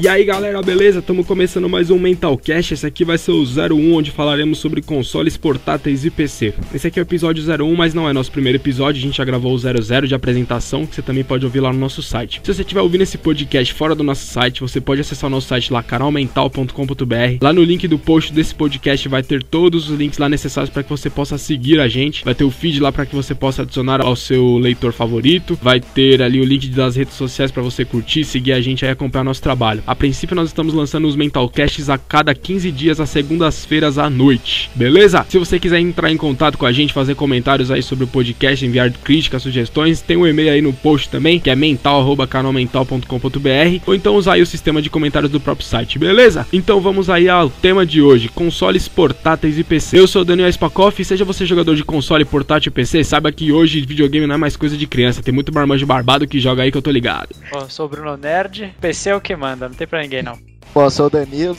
E aí galera, beleza? Estamos começando mais um Mentalcast. Esse aqui vai ser o 01, onde falaremos sobre consoles portáteis e PC. Esse aqui é o episódio 01, mas não é nosso primeiro episódio. A gente já gravou o 00 de apresentação, que você também pode ouvir lá no nosso site. Se você estiver ouvindo esse podcast fora do nosso site, você pode acessar o nosso site lá, canalmental.com.br. Lá no link do post desse podcast vai ter todos os links lá necessários para que você possa seguir a gente. Vai ter o feed lá para que você possa adicionar ao seu leitor favorito. Vai ter ali o link das redes sociais para você curtir, seguir a gente e acompanhar nosso trabalho. A princípio, nós estamos lançando os Mentalcasts a cada 15 dias, às segundas-feiras à noite. Beleza? Se você quiser entrar em contato com a gente, fazer comentários aí sobre o podcast, enviar críticas, sugestões, tem um e-mail aí no post também, que é mental.canalmental.com.br, ou então usar aí o sistema de comentários do próprio site, beleza? Então vamos aí ao tema de hoje: consoles portáteis e PC. Eu sou Daniel Spakoff seja você jogador de console, portátil e PC, saiba que hoje videogame não é mais coisa de criança, tem muito marmanjo barbado que joga aí que eu tô ligado. Ó, sou o Bruno Nerd, PC é o que manda, tem pra ninguém não. Bom, eu sou o Danilo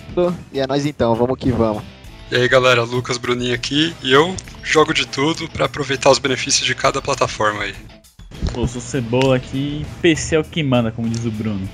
e é nós então, vamos que vamos. E aí galera, Lucas Bruninho aqui e eu jogo de tudo pra aproveitar os benefícios de cada plataforma aí. Pô, sou Cebola aqui, PC é o que manda, como diz o Bruno.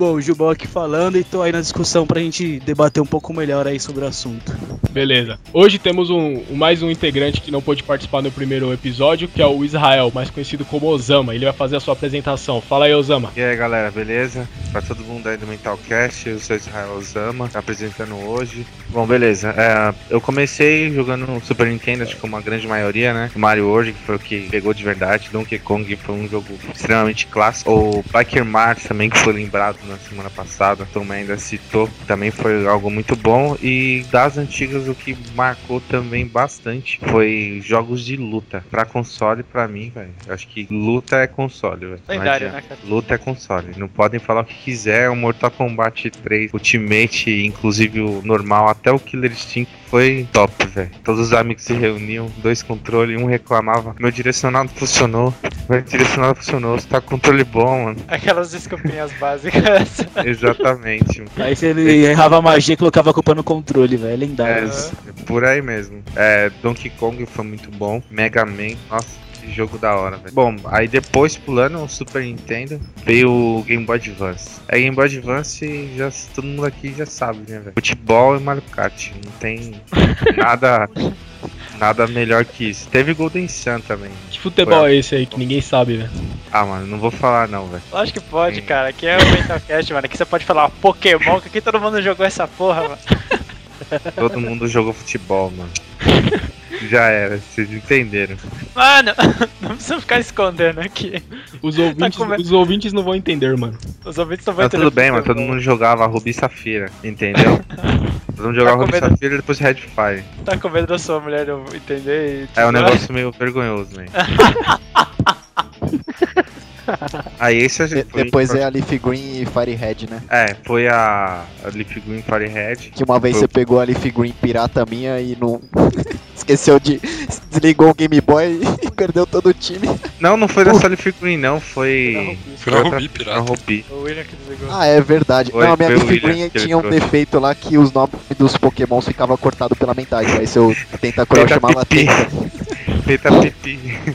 Bom, o Gilbão aqui falando e tô aí na discussão pra gente debater um pouco melhor aí sobre o assunto. Beleza. Hoje temos um, um- mais um integrante que não pôde participar no primeiro episódio, que é o Israel, mais conhecido como Osama. Ele vai fazer a sua apresentação. Fala aí, Osama. E aí galera, beleza? Pra todo mundo aí do Mentalcast, eu sou Israel Osama, apresentando hoje. Bom, beleza. é, eu comecei jogando no Super Nintendo, acho que como a grande maioria, né? O Mario World, que foi o que pegou de verdade. Donkey Kong foi um jogo extremamente clássico. O Biker Mars também, que foi lembrado na semana passada, também ainda citou, também foi algo muito bom. E das antigas, o que marcou também bastante foi jogos de luta. Pra console, pra mim, velho. Acho que luta é console, velho. Lendário, né, cara? Luta é console. Não podem falar o que quiser. O Mortal Kombat 3, Ultimate, inclusive o normal, até o Killer Instinct foi top, velho. Todos os amigos se reuniam, dois controles, um reclamava. Meu direcionado funcionou. Meu direcionado funcionou. Você tá com controle bom, mano. Aquelas desculpinhas básicas. Exatamente. mano. Aí se ele errava a magia e colocava a culpa no controle, velho. É, Lendário. por aí mesmo. É, Donkey Kong foi muito bom. Mega Man, nossa, que jogo da hora, velho. Bom, aí depois pulando o Super Nintendo, veio o Game Boy Advance. Aí Game Boy Advance, já, todo mundo aqui já sabe, né, velho? Futebol e Mario Kart. Não tem nada, nada melhor que isso. Teve Golden Sun também. Que futebol é esse aí que ninguém sabe, velho? Ah, mano, não vou falar não, velho. Lógico que pode, cara. Aqui é o Mentalcast, mano. Aqui você pode falar Pokémon, que aqui todo mundo jogou essa porra, mano. Todo mundo jogou futebol, mano. Já era, vocês entenderam. Mano, não precisa ficar escondendo aqui. Os ouvintes, come- os ouvintes não vão entender, mano. Os ouvintes não vão Tá entender tudo bem, mas todo mundo jogava Rubi Safira, entendeu? todo mundo jogava Tá Rubi? Safira e depois Red Fire. Tá com medo da sua mulher entender e. É um negócio meio vergonhoso, né? Aí esse a De- gente foi, depois é a Leaf Green e Firehead, né? É, foi a, a Leaf Green Firehead. Que uma vez Foi. você pegou a Leaf Green pirata minha e não. Esqueceu de. Desligou o Game Boy e perdeu todo o time. Não, não foi dessa Leaf Green, não, foi. Foi na Rubi, pirata. Rubi. O William que desligou. Ah, é verdade. Foi- não, a minha foi o Leaf Green tinha um trouxe. defeito lá que os nomes dos Pokémons ficavam cortados pela metade. Aí seu Tentacruel Tenta chamava pipi. Tenta. Feita pipi.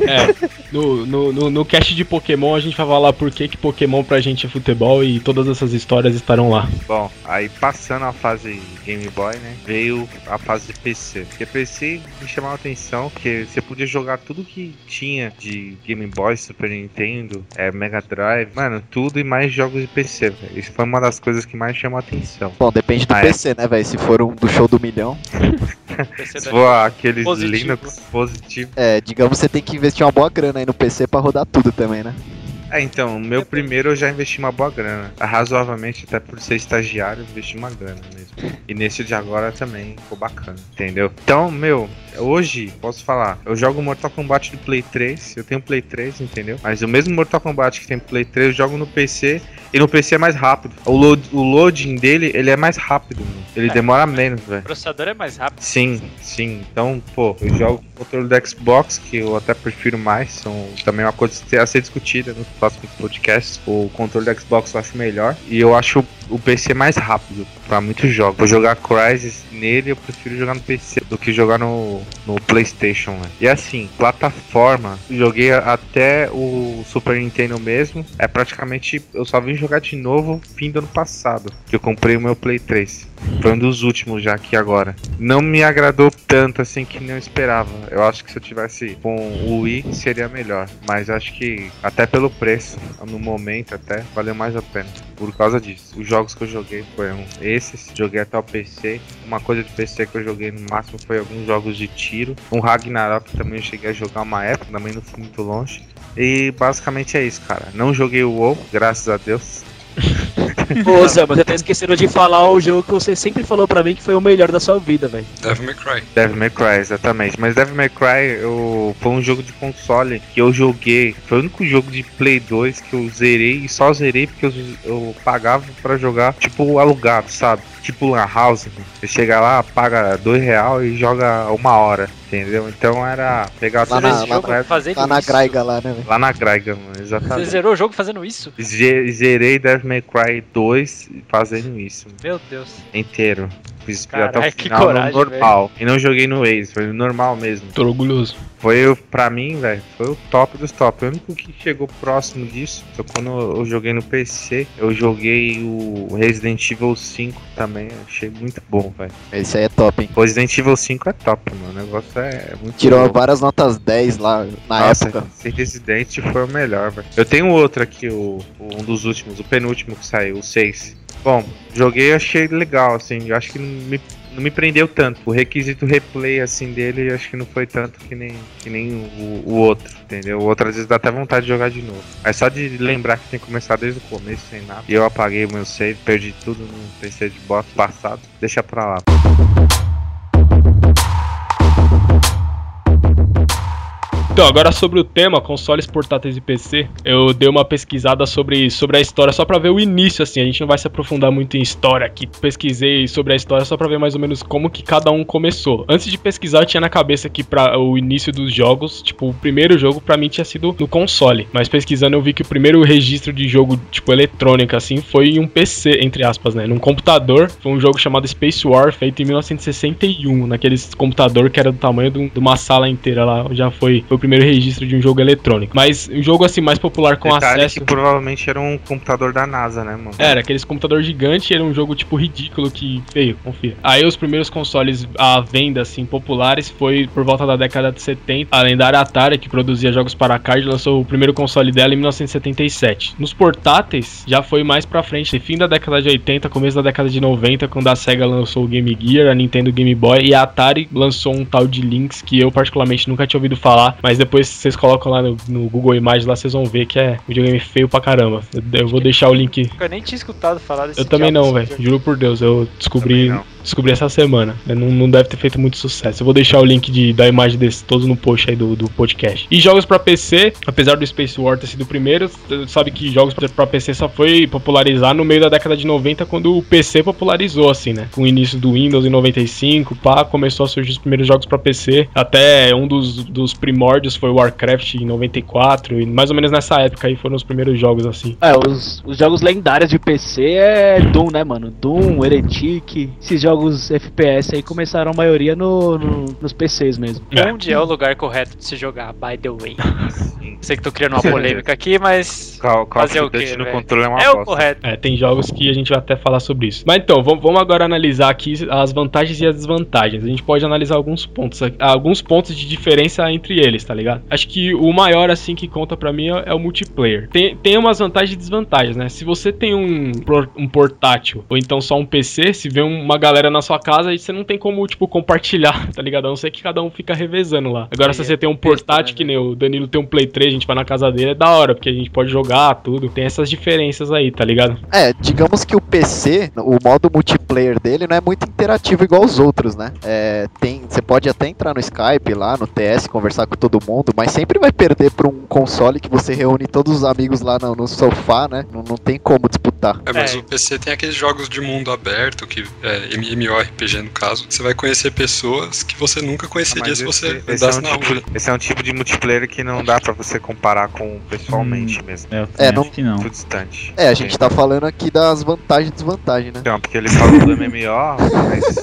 É, no, no, no, no cast de Pokémon a gente vai falar por que, que Pokémon pra gente é futebol e todas essas histórias estarão lá. Bom, aí passando a fase Game Boy, né? Veio a fase de PC. Porque PC me chamava a atenção, porque você podia jogar tudo que tinha de Game Boy, Super Nintendo, é, Mega Drive, mano, tudo e mais jogos de PC. Isso foi uma das coisas que mais chamou a atenção. Bom, depende do Ah, é. PC, né, velho? Se for um do show do milhão. Se for aqueles Positivo. Linux positivo. É, digamos tem que investir uma boa grana aí no PC pra rodar tudo também, né? É, então, o meu primeiro eu já investi uma boa grana. Razoavelmente, até por ser estagiário, eu investi uma grana mesmo. E nesse de agora também ficou bacana, entendeu? Então, meu, hoje, posso falar, eu jogo Mortal Kombat do Play 3, eu tenho Play 3, entendeu? Mas o mesmo Mortal Kombat que tem Play 3, eu jogo no PC, e no PC é mais rápido. O, load, o loading dele, ele é mais rápido, mano. ele É. demora menos, velho. O processador é mais rápido. Sim, sim. Então, pô, eu jogo o controle do Xbox, que eu até prefiro mais. São também uma coisa a ser discutida nos próximos podcasts. O controle do Xbox eu acho melhor. E eu acho o PC mais rápido pra muitos jogos. Vou jogar Crysis nele, eu prefiro jogar no PC do que jogar no, no PlayStation. Né? E assim, plataforma, joguei até o Super Nintendo mesmo. É praticamente, eu só vim jogar de novo fim do ano passado, que eu comprei o meu Play 3. Foi um dos últimos já aqui agora. Não me agradou tanto assim que não esperava. Eu acho que se eu tivesse com o Wii seria melhor. Mas acho que até pelo preço, no momento até, valeu mais a pena. Por causa disso. Os jogos que eu joguei foram esses. Joguei até o PC. Uma coisa de PC que eu joguei no máximo foi alguns jogos de tiro. Um Ragnarok também eu cheguei a jogar uma época, também não fui muito longe. E basicamente é isso, cara. Não joguei o WoW, graças a Deus. Ô, Zé, você tá esquecendo de falar o jogo que você sempre falou pra mim que foi o melhor da sua vida, velho. Devil May Cry. Devil May Cry, exatamente. Mas Devil May Cry eu, foi um jogo de console que eu joguei. Foi o único jogo de Play 2 que eu zerei e só zerei porque eu, eu pagava pra jogar, tipo, alugado, sabe? Tipo Lan House. Você chega lá, paga dois real e joga uma hora. Entendeu? Então era pegar Lá tudo na- esse lá jogo, na- é, fazendo Tá na isso. graiga lá, né, velho? lá na Graiga, mano, Você exatamente. zerou o jogo fazendo isso? Ze- Zerei Devil May Cry 2 fazendo isso Meu Deus. inteiro. Fiz Caralho, até o que final coragem, no normal. E não joguei no Waze, foi no normal mesmo. Tô orgulhoso. Foi, o- pra mim, velho, foi o top dos top. O único que chegou próximo disso foi quando eu joguei no PC. Eu joguei o Resident Evil 5 também. Achei muito bom, velho. Esse aí é top, hein? O Resident Evil 5 é top, mano. O negócio é muito Tirou louco. várias notas 10 lá na Nossa, época. Esse Resident foi o melhor, velho. Eu tenho outro aqui, o, o- um dos últimos, o penúltimo que saiu, o 6. Bom, joguei achei legal, assim. Acho que não me, não me prendeu tanto. O requisito replay, assim, dele, acho que não foi tanto que nem, que nem o, o outro, entendeu? O outro às vezes dá até vontade de jogar de novo. Mas só de lembrar que tem que começar desde o começo, sem nada. E eu apaguei o meu save, perdi tudo no PC de bosta passado. Deixa pra lá. Então, agora sobre o tema, consoles portáteis e PC, eu dei uma pesquisada sobre, sobre a história só pra ver o início, assim, a gente não vai se aprofundar muito em história aqui. Pesquisei sobre a história só pra ver mais ou menos como que cada um começou. Antes de pesquisar, eu tinha na cabeça que para o início dos jogos, tipo, o primeiro jogo pra mim tinha sido no console, mas pesquisando eu vi que o primeiro registro de jogo, tipo, eletrônico, assim, foi em um PC, entre aspas, né, num computador. Foi um jogo chamado Space War, feito em 1961, naqueles computador que era do tamanho de uma sala inteira lá, já foi, foi o primeiro registro de um jogo eletrônico. Mas um jogo assim mais popular com Detalhe acesso. que provavelmente era um computador da NASA, né, mano? Era, aqueles computador gigante, era um jogo tipo ridículo que feio, confia. Aí os primeiros consoles à venda assim populares foi por volta da década de 70. A lendária Atari, que produzia jogos para arcade, lançou o primeiro console dela em 1977. Nos portáteis já foi mais pra frente, fim da década de 80, começo da década de 90, quando a Sega lançou o Game Gear, a Nintendo Game Boy e a Atari lançou um tal de Lynx que eu particularmente nunca tinha ouvido falar, mas depois vocês colocam lá no, no Google Imagens lá vocês vão ver que é um videogame feio pra caramba. Eu, eu vou deixar o link Eu nem tinha escutado falar desse eu também não, velho. Juro por Deus, eu descobri, descobri essa semana. Não, não deve ter feito muito sucesso. Eu vou deixar o link de, da imagem desse todos no post aí do, do podcast. E jogos pra PC, apesar do Space War ter sido o primeiro, sabe que jogos pra- pra PC só foi popularizar no meio da década de 90, quando o PC popularizou, assim, né? Com o início do Windows em 95, pá, começou a surgir os primeiros jogos pra PC. Até um dos, dos primórdios foi o Warcraft em 94, e mais ou menos nessa época aí foram os primeiros jogos, assim. É, os, os jogos lendários de PC é Doom, né, mano? Doom, Heretic, esses jogos FPS aí começaram a maioria no, no- nos PCs mesmo. É. Onde é o lugar correto de se jogar, by the way? Sei que tô criando uma polêmica aqui, mas Call, Call Fazer o quê, Duty no controle é uma é o correto. É, tem jogos que a gente vai até falar sobre isso. Mas então, vamos, agora analisar aqui as vantagens e as desvantagens. A gente pode analisar alguns pontos, aqui- alguns pontos de diferença entre eles, tá ligado? Acho que o maior, assim, que conta pra mim é, é o multiplayer. Tem, tem umas vantagens e desvantagens, né? Se você tem um, um portátil ou então só um PC, se vê uma galera na sua casa, aí você não tem como, tipo, compartilhar, tá ligado? A não ser que cada um fica revezando lá. Agora, se você é tem um portátil né, que nem o Danilo tem um Play 3, a gente vai na casa dele, é da hora, porque a gente pode jogar tudo. Tem essas diferenças aí, tá ligado? É, digamos que o PC, o modo multiplayer dele não é muito interativo igual os outros, né? É, tem, você pode até entrar no Skype lá, no TS, conversar com todo mundo, mas sempre vai perder pra um console que você reúne todos os amigos lá no, no sofá, né? Não, não tem como disputar. É, mas É. o PC tem aqueles jogos de mundo aberto, que é MMORPG no caso. Você vai conhecer pessoas que você nunca conheceria Mas se você esse, esse, é andasse um na rua. tipo, esse é um tipo de multiplayer que não dá pra você comparar com pessoalmente mesmo. É, É, não- acho que não. Muito distante. É, a gente tá falando aqui das vantagens e desvantagens, né? Então, porque ele falou do MMO, mas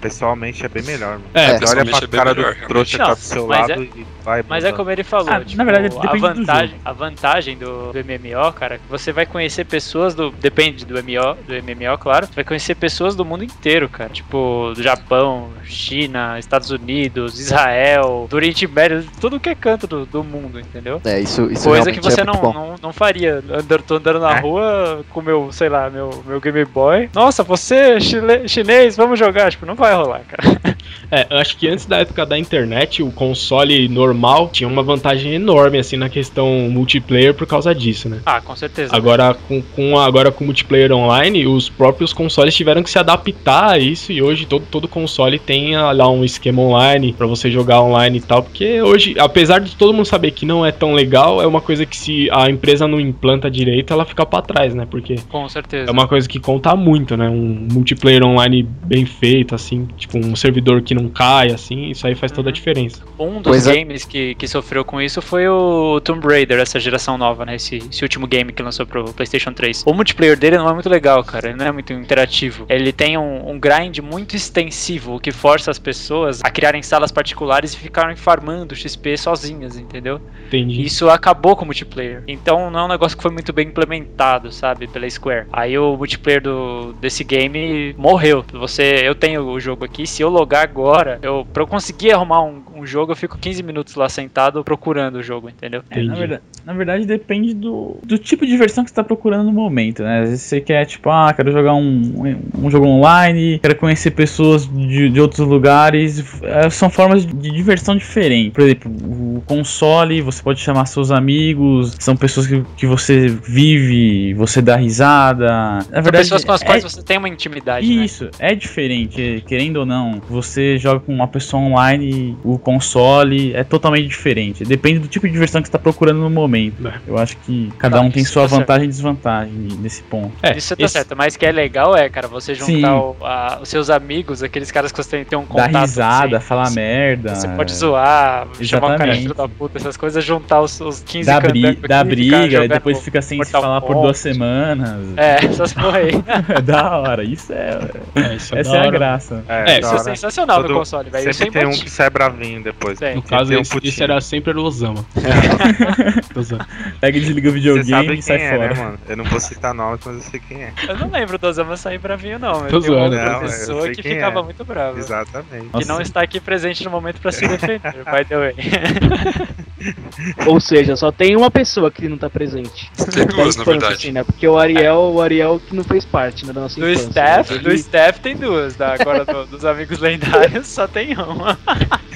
pessoalmente é bem melhor. Mano. É, Você olha pessoalmente pra é bem cara melhor, do trouxa que tá do seu mas lado e vai. Mas é como ele falou, Ah, tipo, na verdade, a vantagem, a vantagem do, do MMO, cara, que você vai conhecer pessoas do, depende do MMO, do MMO, claro, você vai conhecer pessoas do mundo inteiro, cara, tipo, do Japão, China, Estados Unidos, Israel, do Oriente Médio, tudo que é canto do, do mundo, entendeu? É, isso, isso Coisa que você é não, não, não faria. Andando, tô andando na É. rua com meu, sei lá, meu, meu Game Boy. Nossa, você, chile- chinês, vamos jogar. Tipo, não vai rolar, cara. É, eu acho que antes da época da internet, o console normal tinha uma vantagem enorme, assim, na questão multiplayer por causa disso, né? Ah, com certeza. Agora com, com, agora com o multiplayer online, os próprios consoles tiveram que se adaptar a isso e hoje todo, todo console tem ah, lá um esquema online pra você jogar online e tal, porque hoje, apesar de todo mundo saber que não é tão legal, é uma coisa que se a empresa não implanta direito, ela fica pra trás, né? Porque Com certeza. é uma coisa que conta muito, né? Um multiplayer online bem feito, assim, tipo um servidor que não cai, assim, isso aí faz toda a Uhum. diferença. Um dos Coisa- games que, que sofreu com isso foi o Tomb Raider, essa geração nova, né? Esse, esse último game que lançou pro PlayStation 3. O multiplayer dele não é muito legal, cara. Ele não é muito interativo. Ele tem um, um grind muito extensivo, o que força as pessoas a criarem salas particulares e ficarem farmando XP sozinhas, entendeu? Entendi. Isso acabou com o multiplayer. Então não é um negócio que foi muito bem implementado, sabe, pela Square. Aí o multiplayer do, desse game morreu. Você, eu tenho o jogo aqui, se eu logar agora, eu para eu conseguir arrumar um, um jogo, eu fico 15 minutos lá sentado procurando o jogo, entendeu? É, na, verdade, na verdade, depende do, do tipo de diversão que você tá procurando no momento, né? Às vezes você quer, tipo, ah, quero jogar um, um jogo online, quero conhecer pessoas de, de outros lugares. É, são formas de diversão diferentes. Por exemplo, o console, você pode chamar seus amigos, são pessoas que, que você vive, você dá risada. Na São verdade, pessoas com as é- quais você tem uma intimidade, né? isso, é diferente, querendo ou não. Você joga com uma pessoa online, o console é totalmente diferente. Depende do tipo de diversão que você tá procurando no momento. É. Eu acho que cada Tá, um tem sua tá certo. vantagem e desvantagem nesse ponto. É, Isso tá esse- certo, mas que é legal é, cara, você Sim. juntar o- a- os seus amigos, aqueles caras que você tem, tem um Dar contato. risada, assim, falar você- merda. Você pode zoar, chamar o cara de Exatamente. Filho da puta, essas coisas, juntar os, os 15 Dar, bri ficar briga, e depois fica sem se Mortal falar por Kombat. duas semanas. É, essas porra aí. É da hora, isso é. É, isso é essa da é a graça. É, É, da Isso é sensacional Todo- no console, velho. Isso é Sempre tem um que sai bravinho depois. Tem. No caso, um esse, putinho. esse era sempre o Osama. Pega e desliga o videogame sabe e quem sai é, fora. né, mano? Eu não vou citar nomes, mas eu sei quem é. Eu não lembro do Osama sair bravinho, não. Tô tem uma zoando. Não, eu pessoa que ficava é. muito brava. Exatamente. Que não está aqui presente no momento pra se defender, by the way. Ou seja, só tem uma pessoa que não tá presente. Tem duas, na infância, verdade. assim, né? Porque o Ariel, o Ariel que não fez parte né, da nossa Do infância. staff, Ele- do staff tem duas, tá? agora do- dos amigos lendários só tem uma.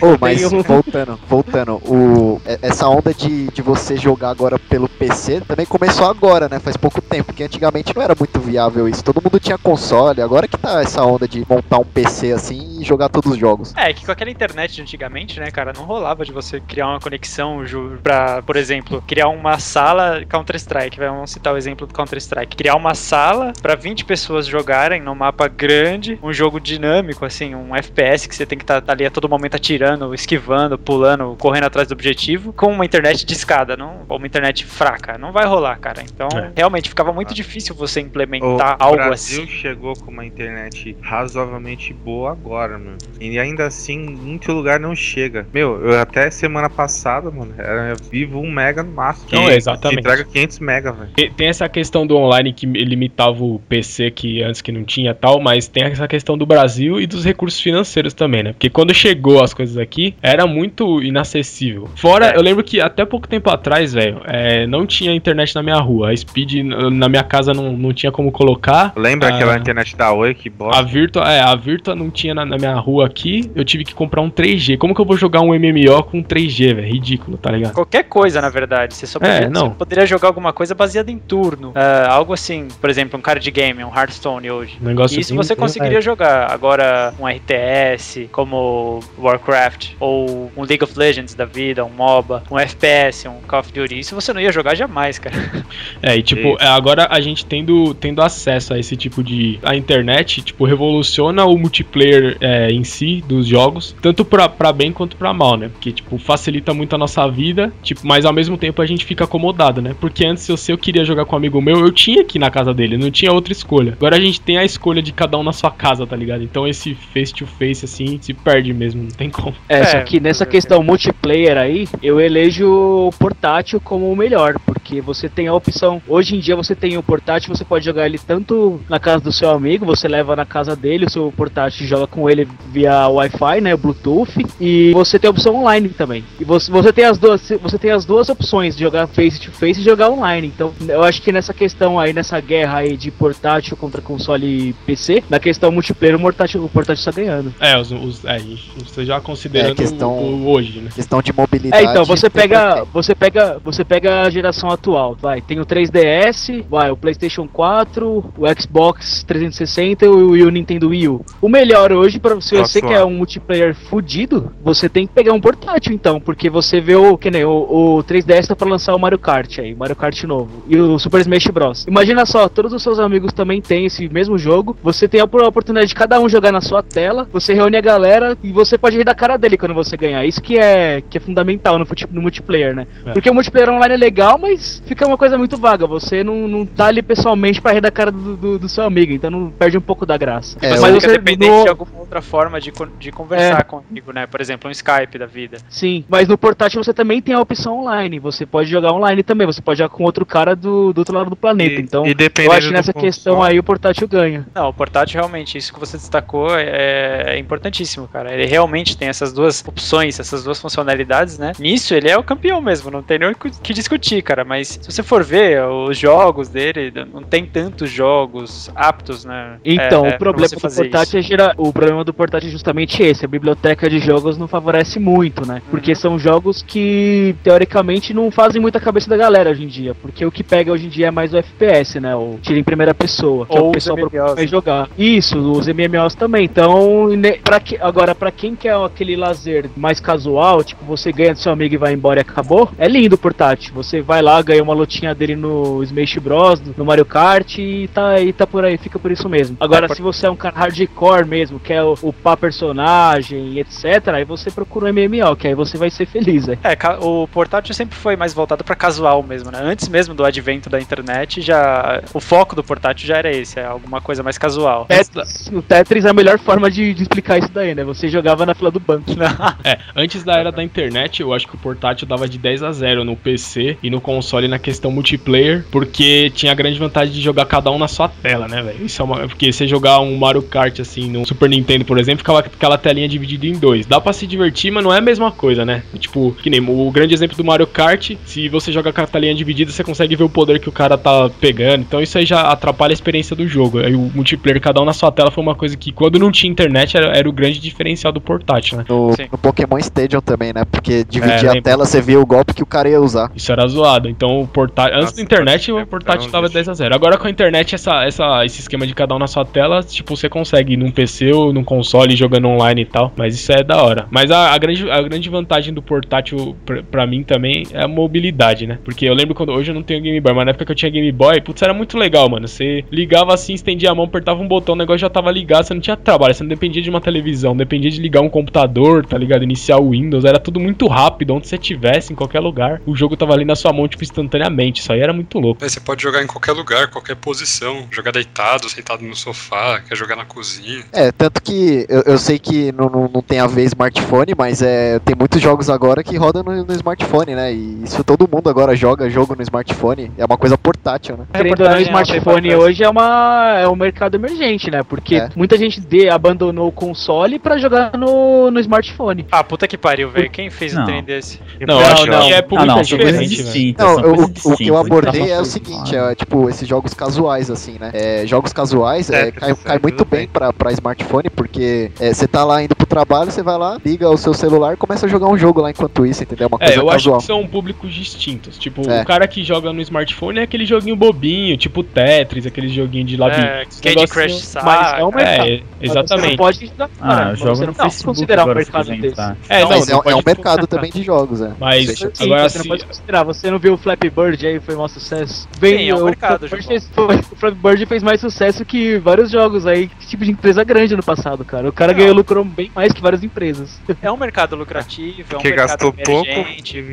Ô, mas Tem um- voltando, voltando, o, é- essa onda de, de você jogar agora pelo PC também começou agora, né? Faz pouco tempo, porque antigamente não era muito viável isso. Todo mundo tinha console, agora que tá essa onda de montar um PC assim e jogar todos os jogos. É, que com aquela internet de antigamente, né, cara, não rolava de você criar uma conexão pra, por exemplo, criar uma sala Counter-Strike, vamos citar o exemplo do Counter-Strike. Criar uma sala pra 20 pessoas jogarem num mapa grande, um jogo dinâmico, assim, um FPS que você tem que estar ali a todo momento atirando, esquivando, pulando, correndo atrás do objetivo, com uma internet de escada, não, ou uma internet fraca. Não vai rolar, cara. Então, É. realmente ficava muito difícil você O implementar algo Brasil assim. chegou com uma internet razoavelmente boa agora, mano. E ainda assim, muito lugar não chega. Meu, eu até semana passada, mano, era vivo 1 mega no máximo. Não, Que- exatamente. entrega 500 mega, velho. Tem- essa questão do online que limitava o PC que antes que não tinha tal, mas tem essa questão do Brasil e dos recursos financeiros também, né? Porque quando chegou as coisas aqui, era muito inacessível. Fora, É. eu lembro que até pouco tempo atrás, velho, é, não tinha internet na minha rua. A Speed na minha casa não, não tinha como colocar. Lembra Ah. aquela internet da Oi que A bosta? Virtua, é, a Virtua não tinha na, na minha rua aqui, eu tive que comprar um 3G. Como que eu vou jogar um MMO com 3G, velho? Ridículo, tá ligado? Qualquer coisa, na verdade. Você só É, podia, não. você poderia jogar alguma coisa baseada em turno. Ah, algo assim, por exemplo, um card game, um Hearthstone hoje. Um negócio Isso assim, você é, conseguiria jogar. Agora, um RTS, como Warcraft, ou um League of Legends da vida, um MOBA, um FPS, um Call of Duty. Isso você não ia jogar jamais, cara. É, e tipo, é, agora a gente tendo, tendo acesso a esse tipo de. A internet, tipo, revoluciona o multiplayer é, em si dos jogos, tanto pra, pra bem quanto pra mal, né? Porque, tipo, facilita muito a nossa vida, tipo, mas ao mesmo tempo a gente fica acomodado, né? Porque antes, se eu, se eu queria jogar com um amigo meu, eu tinha que ir na casa dele, não tinha outra escolha. Agora a gente tem a escolha de cada um na sua casa, tá ligado? Então esse face to face, assim, se perde mesmo, não tem como. É, É, só que nessa é. questão multiplayer aí, eu elejo o portátil como o melhor, porque você tem a opção. Hoje em dia você tem o portátil, você pode jogar ele tanto na casa do seu amigo, você leva na casa dele, o seu portátil joga com ele via Wi-Fi, né, Bluetooth, e você tem a opção online também. E você, você tem as duas, você tem as duas opções de jogar face to face e jogar online. Então, eu acho que nessa questão aí, nessa guerra aí de portátil contra console e PC, na questão multiplayer, o portátil, o portátil está ganhando. É, os, os, é, você já considerando É, questão- o, o hoje, né? Questão de mobilidade. É, então, você pega, você pega, você pega a geração atual, vai, tem o 3DS, vai, o PlayStation 4, o Xbox 360 e o, e o Nintendo Wii U. O melhor hoje para se Posso você falar? quer um multiplayer fudido, você tem que pegar um portátil então, porque você vê o que nem o, o 3DS tá para lançar o Mario Kart aí, Mario Kart novo e o Super Smash Bros. Imagina só, todos os seus amigos também têm esse mesmo jogo, você tem a oportunidade de cada um jogar na sua tela, você reúne a galera e você pode rir da cara dele quando você ganhar. Isso que é que é fundamental no, no multiplayer, né? É. Porque o multiplayer online é legal, mas fica uma coisa muito vaga. Você não, não tá ali pessoalmente pra rir da cara do, do, do seu amigo, então não perde um pouco da graça. É, você mas fica você dependente no- de alguma outra forma de, de conversar com um amigo, né? Por exemplo, um Skype da vida. Sim, mas no portátil você também tem a opção online. Você pode jogar online também. Você pode jogar com outro cara do, do outro lado do planeta. E- então, e eu acho que nessa questão console. aí o portátil ganha. Não, o portátil realmente, isso que você destacou é, é importantíssimo, cara. Ele realmente tem essas duas opções, essas duas funcionalidades, né? Nisso ele é o campeão mesmo, não tem nem o que discutir, cara. Mas se você for ver os jogos dele, não tem tantos jogos aptos, né? Então, é, o pra problema do portátil é gerar. O problema do portátil é justamente esse. A biblioteca de jogos não favorece muito, né? Porque Uhum. são jogos que, teoricamente, não fazem muita cabeça da galera hoje em dia. Porque o que pega hoje em dia é mais o FPS, né? O tiro em primeira pessoa. Que é Ou o os pessoal né? jogar. Isso, os MMOs também. Então, pra que, agora, pra quem quer aquele lazer mais casual, tipo, você ganha do seu amigo e vai embora e acabou, é lindo o portátil. Você vai lá, ganha uma lutinha dele no Smash Bros, no Mario Kart e tá, e tá por aí, fica por isso mesmo. Agora, É, se você é um cara hardcore mesmo, quer o- upar personagem, etc., aí você procura um MMO, que aí você vai ser feliz, né? É, o portátil sempre foi mais voltado pra casual mesmo, né? Antes mesmo do advento da internet, já o foco do portátil já era esse, é alguma coisa mais casual. Tetris, o Tetris é a melhor forma de, de explicar isso daí, né? Você jogava na fila do banco. É, antes da era da internet, eu acho que o portátil dava de 10 a 0 no PC e no console na questão multiplayer, porque tinha a grande vantagem de jogar cada um na sua tela, né, velho? Isso é uma. Porque você jogar um Mario Kart assim no Super Nintendo, por exemplo, ficava aquela telinha dividida em dois. Dá pra se divertir, mas não é a mesma coisa, né? Tipo, que nem o grande exemplo do Mario Kart, se você joga com a telinha dividida, você consegue ver o poder que o cara tá pegando. Então isso aí já atrapalha a experiência do jogo. Aí o multiplayer, cada um na sua tela, foi uma coisa que quando não tinha internet era, era o grande diferencial do portátil, né? No, no Pokémon Stadium também, né? Porque dividir É, a lembro. tela, você via o golpe que o cara ia usar. Isso era zoado. Então o portátil. Antes Nossa, da internet, o portátil tava lixo. 10 a 0 Agora com a internet, essa, essa, esse esquema de cada um na sua tela, tipo, você consegue ir num PC ou num console jogando online e tal. Mas isso é da hora. Mas a, a grande, a grande vantagem do portátil pra, pra mim também é a mobilidade, né? Porque eu lembro quando. Hoje eu não tenho Game Boy, mas na época que eu tinha Game Boy, putz, era muito legal, mano. Você ligava assim, estendia a mão, apertava um botão, o negócio já tava ligado, você não tinha trabalho, você não dependia de uma televisão, dependia de ligar um computador, tá ligado? Iniciar o Windows, era tudo muito rápido, onde você tivesse, em qualquer lugar. O jogo tava ali na sua mão, tipo, instantaneamente. Isso aí era muito louco. Aí você pode jogar em qualquer lugar, qualquer posição. Jogar deitado, sentado no sofá, quer jogar na cozinha. É, tanto que eu, eu sei que não, não, não tem a ver smartphone, mas é, tem muitos jogos agora que rodam no, no smartphone, né? E isso todo mundo agora joga jogo no smartphone. É uma coisa portátil, né? Querendo ou não, o um tempo smartphone atrás. hoje é, uma, é um mercado emergente, né? Porque É. muita gente de, abandonou o console pra jogar no, no smartphone. Ah, puta que pariu, velho. Quem fez um Não. trem desse? Não, Não, acho não. que é Ah, público não, são coisas diferente, velho. distintas. Não, eu- o, o que eu abordei é o seguinte, é tipo esses jogos casuais, assim, né? É, jogos casuais é, cai, é, cai muito bem. pra, pra smartphone, porque é, você tá lá indo pro trabalho, você vai lá, liga o seu celular e começa a jogar um jogo lá enquanto isso, entendeu? Uma É, coisa eu acho casual. que são públicos distintos. Tipo, É. o cara que joga no smartphone é aquele joguinho bobinho, tipo Tetris, aquele joguinho de labirinto. É, Candy Crush Mas é um mercado. É, exatamente. Você não pode jogar, Ah, cara, eu jogo você não pode considerar um mercado desse. É, não, Mas é, não é um mercado também de jogos, é. Mas Sim, agora você não se- pode considerar. Você não viu o Flappy Bird aí, foi um sucesso. Sim, é um o mercado, Flappy Bird João. fez, foi- o Flappy Bird fez mais sucesso que vários jogos aí, que tipo de empresa grande no passado, cara. O cara Não. ganhou lucrou bem mais que várias empresas. É um mercado lucrativo, é um Porque gastou pouco,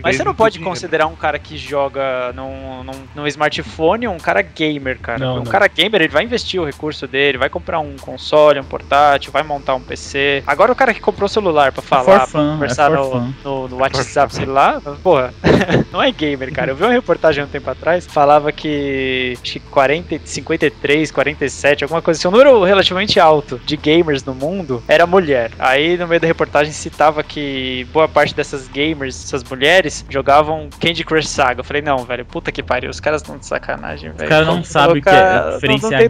Mas você não pode dinheiro. considerar um cara que joga num, num, num smartphone um cara gamer, cara. Não, um não. cara gamer, ele vai investir o recurso dele, vai comprar um console, um portátil, vai montar um PC. Agora o cara que comprou o celular pra falar, for pra fun, conversar é no, no, no WhatsApp, sei lá, porra, não é gamer, cara. Eu vi uma reportagem um tempo atrás, falava que acho que 40, 53, 47, alguma coisa assim, um número relativamente alto de gamers no mundo era mulher. Aí no meio da reportagem citava que boa parte dessas gamers, essas mulheres, jogavam Candy Crush Saga. Eu falei, não, velho, puta que pariu, os caras estão de sacanagem, velho. caras não sabem o que é não-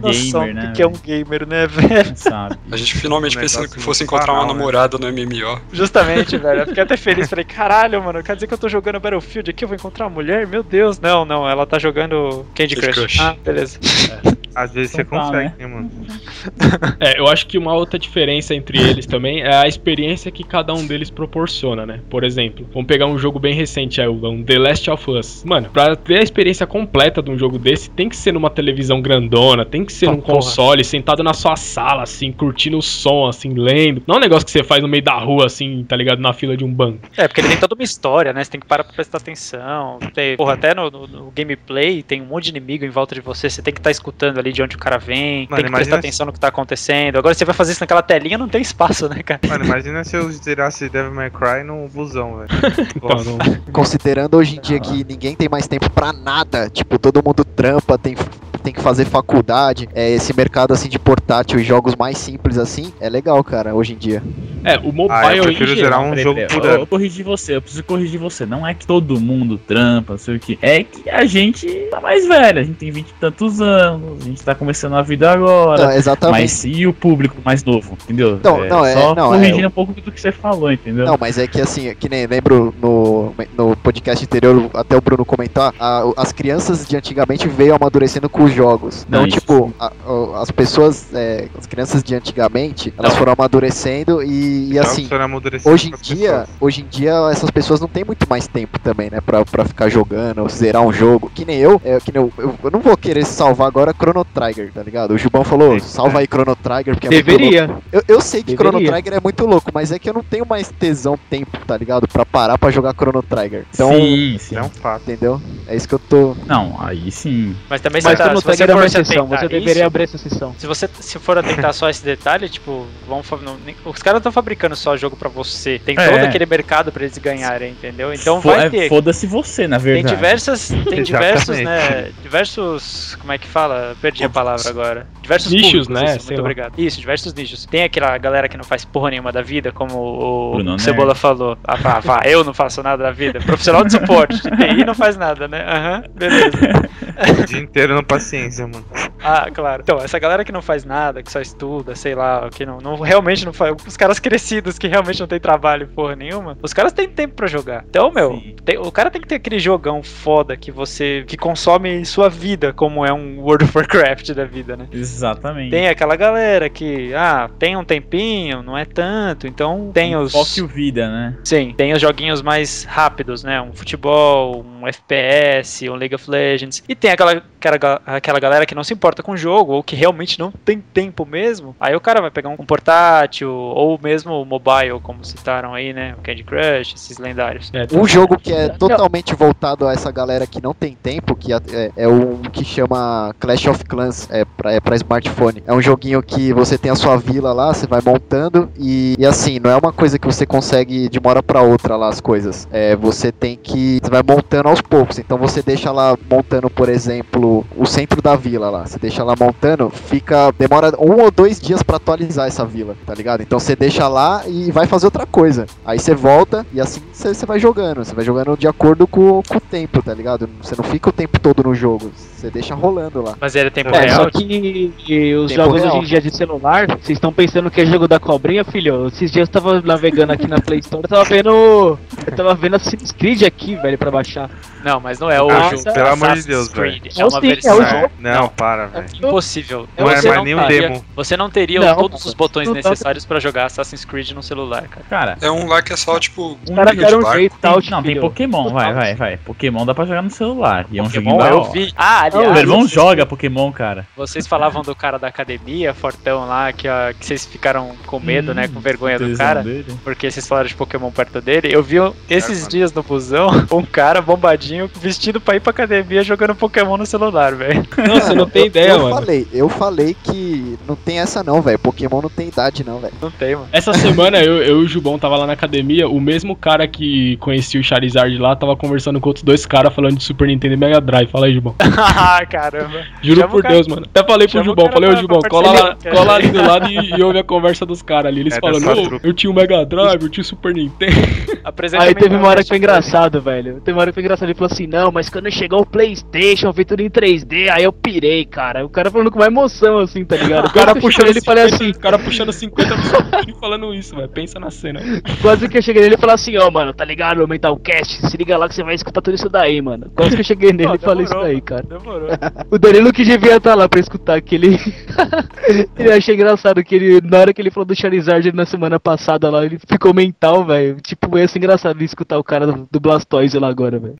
não noção gamer, né, que é um gamer, né, velho? Não sabe. A gente finalmente pensando que fosse encontrar uma né? namorada no MMO. Justamente, velho. Eu fiquei até feliz. Falei, caralho, mano, quer dizer que eu tô jogando Battlefield aqui? Eu vou encontrar uma mulher? Meu Deus. Não, não, ela tá jogando Candy Candy Crush. Crush. Ah, beleza. Às vezes você Então tá, consegue, né, mano? É, eu acho que uma outra diferença entre eles também é a experiência que cada um deles proporciona, né? Por exemplo, vamos pegar um jogo bem recente aí, um The Last of Us. Mano, pra ter a experiência completa de um jogo desse, tem que ser numa televisão grandona, tem que ser Ah, num porra. console, sentado na sua sala, assim, curtindo o som, assim, lendo. Não é um negócio que você faz no meio da rua, assim, tá ligado? Na fila de um banco. É, porque ele tem toda uma história, né? Você tem que parar pra prestar atenção. Tem, porra, até no, no- no gameplay tem um monte de inimigo em volta de você. Você tem que estar escutando ali de onde o cara vem. Mano, tem que prestar atenção no que tá acontecendo. Agora você vai fazer isso naquela telinha, não tem espaço, né, cara? Mano, imagina se eu zerasse Devil May Cry no busão, velho. Então, Considerando hoje em dia que ninguém tem mais tempo pra nada, tipo, todo mundo trampa, tem, tem que fazer faculdade, é, esse mercado assim de portátil e jogos mais simples assim, é legal, cara, hoje em dia. É, o mobile Ah, eu prefiro geral- zerar um Peraí, jogo peraí, por eu, eu corrigi você, eu preciso corrigir você. Não é que todo mundo trampa, não sei o que. É que a gente tá mais velho, a gente tem 20 e tantos anos, a gente tá começando a vida agora. Não, exatamente. Mas e o público mais novo, entendeu? Não, não, é- Só não, é- corrigindo um pouco do que você falou, entendeu? Não, mas é que assim, que nem lembro no, no podcast anterior, até o Bruno comentar, a- o- as crianças de antigamente veio amadurecendo com os jogos. Então, Não, isso tipo, a- o- as pessoas, é, as crianças de antigamente, elas Não. foram amadurecendo e, e assim, amadurecendo Hoje em dia, pessoas. hoje em dia essas pessoas não têm muito mais tempo também, né, pra, pra ficar jogando, zerar um jogo. Que nem eu, é, que nem eu, eu, eu não vou querer salvar agora Chrono Trigger, tá ligado? O Gilbão falou, salva aí Chrono Trigger, porque é muito Deveria. louco. Eu, eu sei que Deveria. Chrono Trigger é muito louco, mas é que eu não tenho mais tesão, tempo, tá ligado? Pra parar pra jogar Chrono Trigger. Então, sim, sim. É um fato. entendeu? É isso que eu tô... Não, aí sim. Mas também Mas você tá, se você é uma exceção, você deveria isso, abrir essa exceção. Se você se for atentar só a esse detalhe, tipo, fa- não, nem- os caras não estão fabricando só jogo pra você. Tem É. todo aquele mercado pra eles ganharem, entendeu? Então Fo- vai é, ter. Foda-se você, na Tem verdade. diversas, tem diversos, né? Diversos, como é que fala? Perdi a palavra agora. Diversos Nichos, públicos, né? Isso, Sei muito lá. obrigado. Isso, diversos nichos. Tem aquela galera que não faz porra nenhuma da vida, como o Bruno Cebola Nerd. falou. Ah, vá, vá, eu não faço nada da vida. Profissional de suporte, de TI não faz nada, né? Aham, beleza. O dia inteiro na paciência, mano. Ah, claro. Então, essa galera que não faz nada, que só estuda, sei lá, que não, não realmente não faz. Os caras crescidos que realmente não tem trabalho porra nenhuma, os caras têm tempo pra jogar. Então, meu, tem- o cara tem que ter aquele jogão foda que você. que consome sua vida, como é um World of Warcraft da vida, né? Exatamente. Tem aquela galera que, ah, tem um tempinho, não é tanto, então tem os. Foque o vida, né? Sim, tem os joguinhos mais rápidos, né? Um futebol, um FPS, um League of Legends. E tem aquela, aquela, ga- aquela galera que não se importa com o jogo, ou que realmente não tem tempo mesmo. Aí o cara vai pegar um portátil, ou mesmo o mobile, como citaram aí, né? O Candy Crush, esses lendários. É, Um jogo que é totalmente voltado a essa galera que não tem tempo, que é, é um que chama Clash of Clans, é pra, é pra smartphone. É um joguinho que você tem a sua vila lá, você vai montando e, e assim, não é uma coisa que você consegue de uma hora pra outra lá as coisas. É, você tem que. Você vai montando aos poucos. Então você deixa lá montando, por exemplo, o centro da vila lá. Você deixa lá montando, fica. Demora um ou dois dias pra atualizar essa vila, tá ligado? Então você deixa lá e vai fazer outra coisa. Aí você volta e assim você vai jogando. Você vai jogando de acordo com, com o tempo, tá ligado? Você não fica o tempo todo no jogo. Você deixa rolando lá. Mas é tempo É, real. só que os Tempo jogos real. hoje em dia de celular, vocês estão pensando que é jogo da cobrinha, filho? Esses dias eu tava navegando aqui na Play Store, eu tava vendo. Eu tava vendo Assassin's Creed aqui, velho, pra baixar. Não, mas não é o Ah, jogo. pelo amor de Deus, Creed. velho. É uma Sim, é versão. jogo. Não, para, velho. Impossível. É Não é Você mais nem um teria- demo. Você não teria Não, todos os botões não necessários pra jogar Assassin's Creed no celular, cara. Cara, É um lá que é só, tipo, um de deram um jeito, tal, não, tem filho. Pokémon, vai, vai, vai. Pokémon dá pra jogar no celular. E é um Pokémon, joguinho eu hora. vi. Ah, O aliás, meu irmão joga Pokémon, cara. Vocês falavam do cara da academia, Fortão lá, que, ó, que vocês ficaram com medo, né? Com vergonha do cara. dele. Porque vocês falaram de Pokémon perto dele. Eu vi esses dias no busão um cara bombadinho vestido pra ir pra academia jogando Pokémon no celular, velho. Não, você não tem eu, ideia, eu mano. falei, eu falei que não tem essa não, velho. Pokémon não tem idade não, velho. Não tem, mano. Essa semana eu, eu e o Jubão tava lá na academia, o mesmo cara que conhecia o Charizard lá tava conversando com outros dois caras falando de Super Nintendo e Mega Drive. Fala aí, Jubão. ah, caramba. Juro Chama por cara- Deus, mano. Até falei pro chama o Jubão, falei, ô Jubão, cola, lá, cola ali do lado e, e ouve a conversa dos caras ali. Eles É, falando, eu tinha o Mega Drive, eu tinha o Super Nintendo. Apresenta Aí teve uma hora que foi engraçado, velho. Teve uma hora que foi engraçado. Ele falou assim: Não, mas quando chegou o PlayStation, eu vi tudo em 3D. Aí eu pirei, cara. O cara falando com uma emoção, assim, tá ligado? O cara eu puxando nele e falei 50, assim: o cara puxando 50 do Super Nintendo e falando isso, velho. Pensa na cena. Quase que eu cheguei nele e falei assim: Ó, mano, tá ligado? O Mentalcast, se liga lá que você vai escutar tudo isso daí, mano. Quase que eu cheguei nele e falei isso daí, cara. Demorou. O Danilo que devia estar lá pra escutar aquele. ele achei engraçado que ele, na hora que ele falou do Charizard na semana passada lá, ele ficou mental, velho. Tipo, ia ser engraçado escutar o cara do Blastoise lá agora, velho.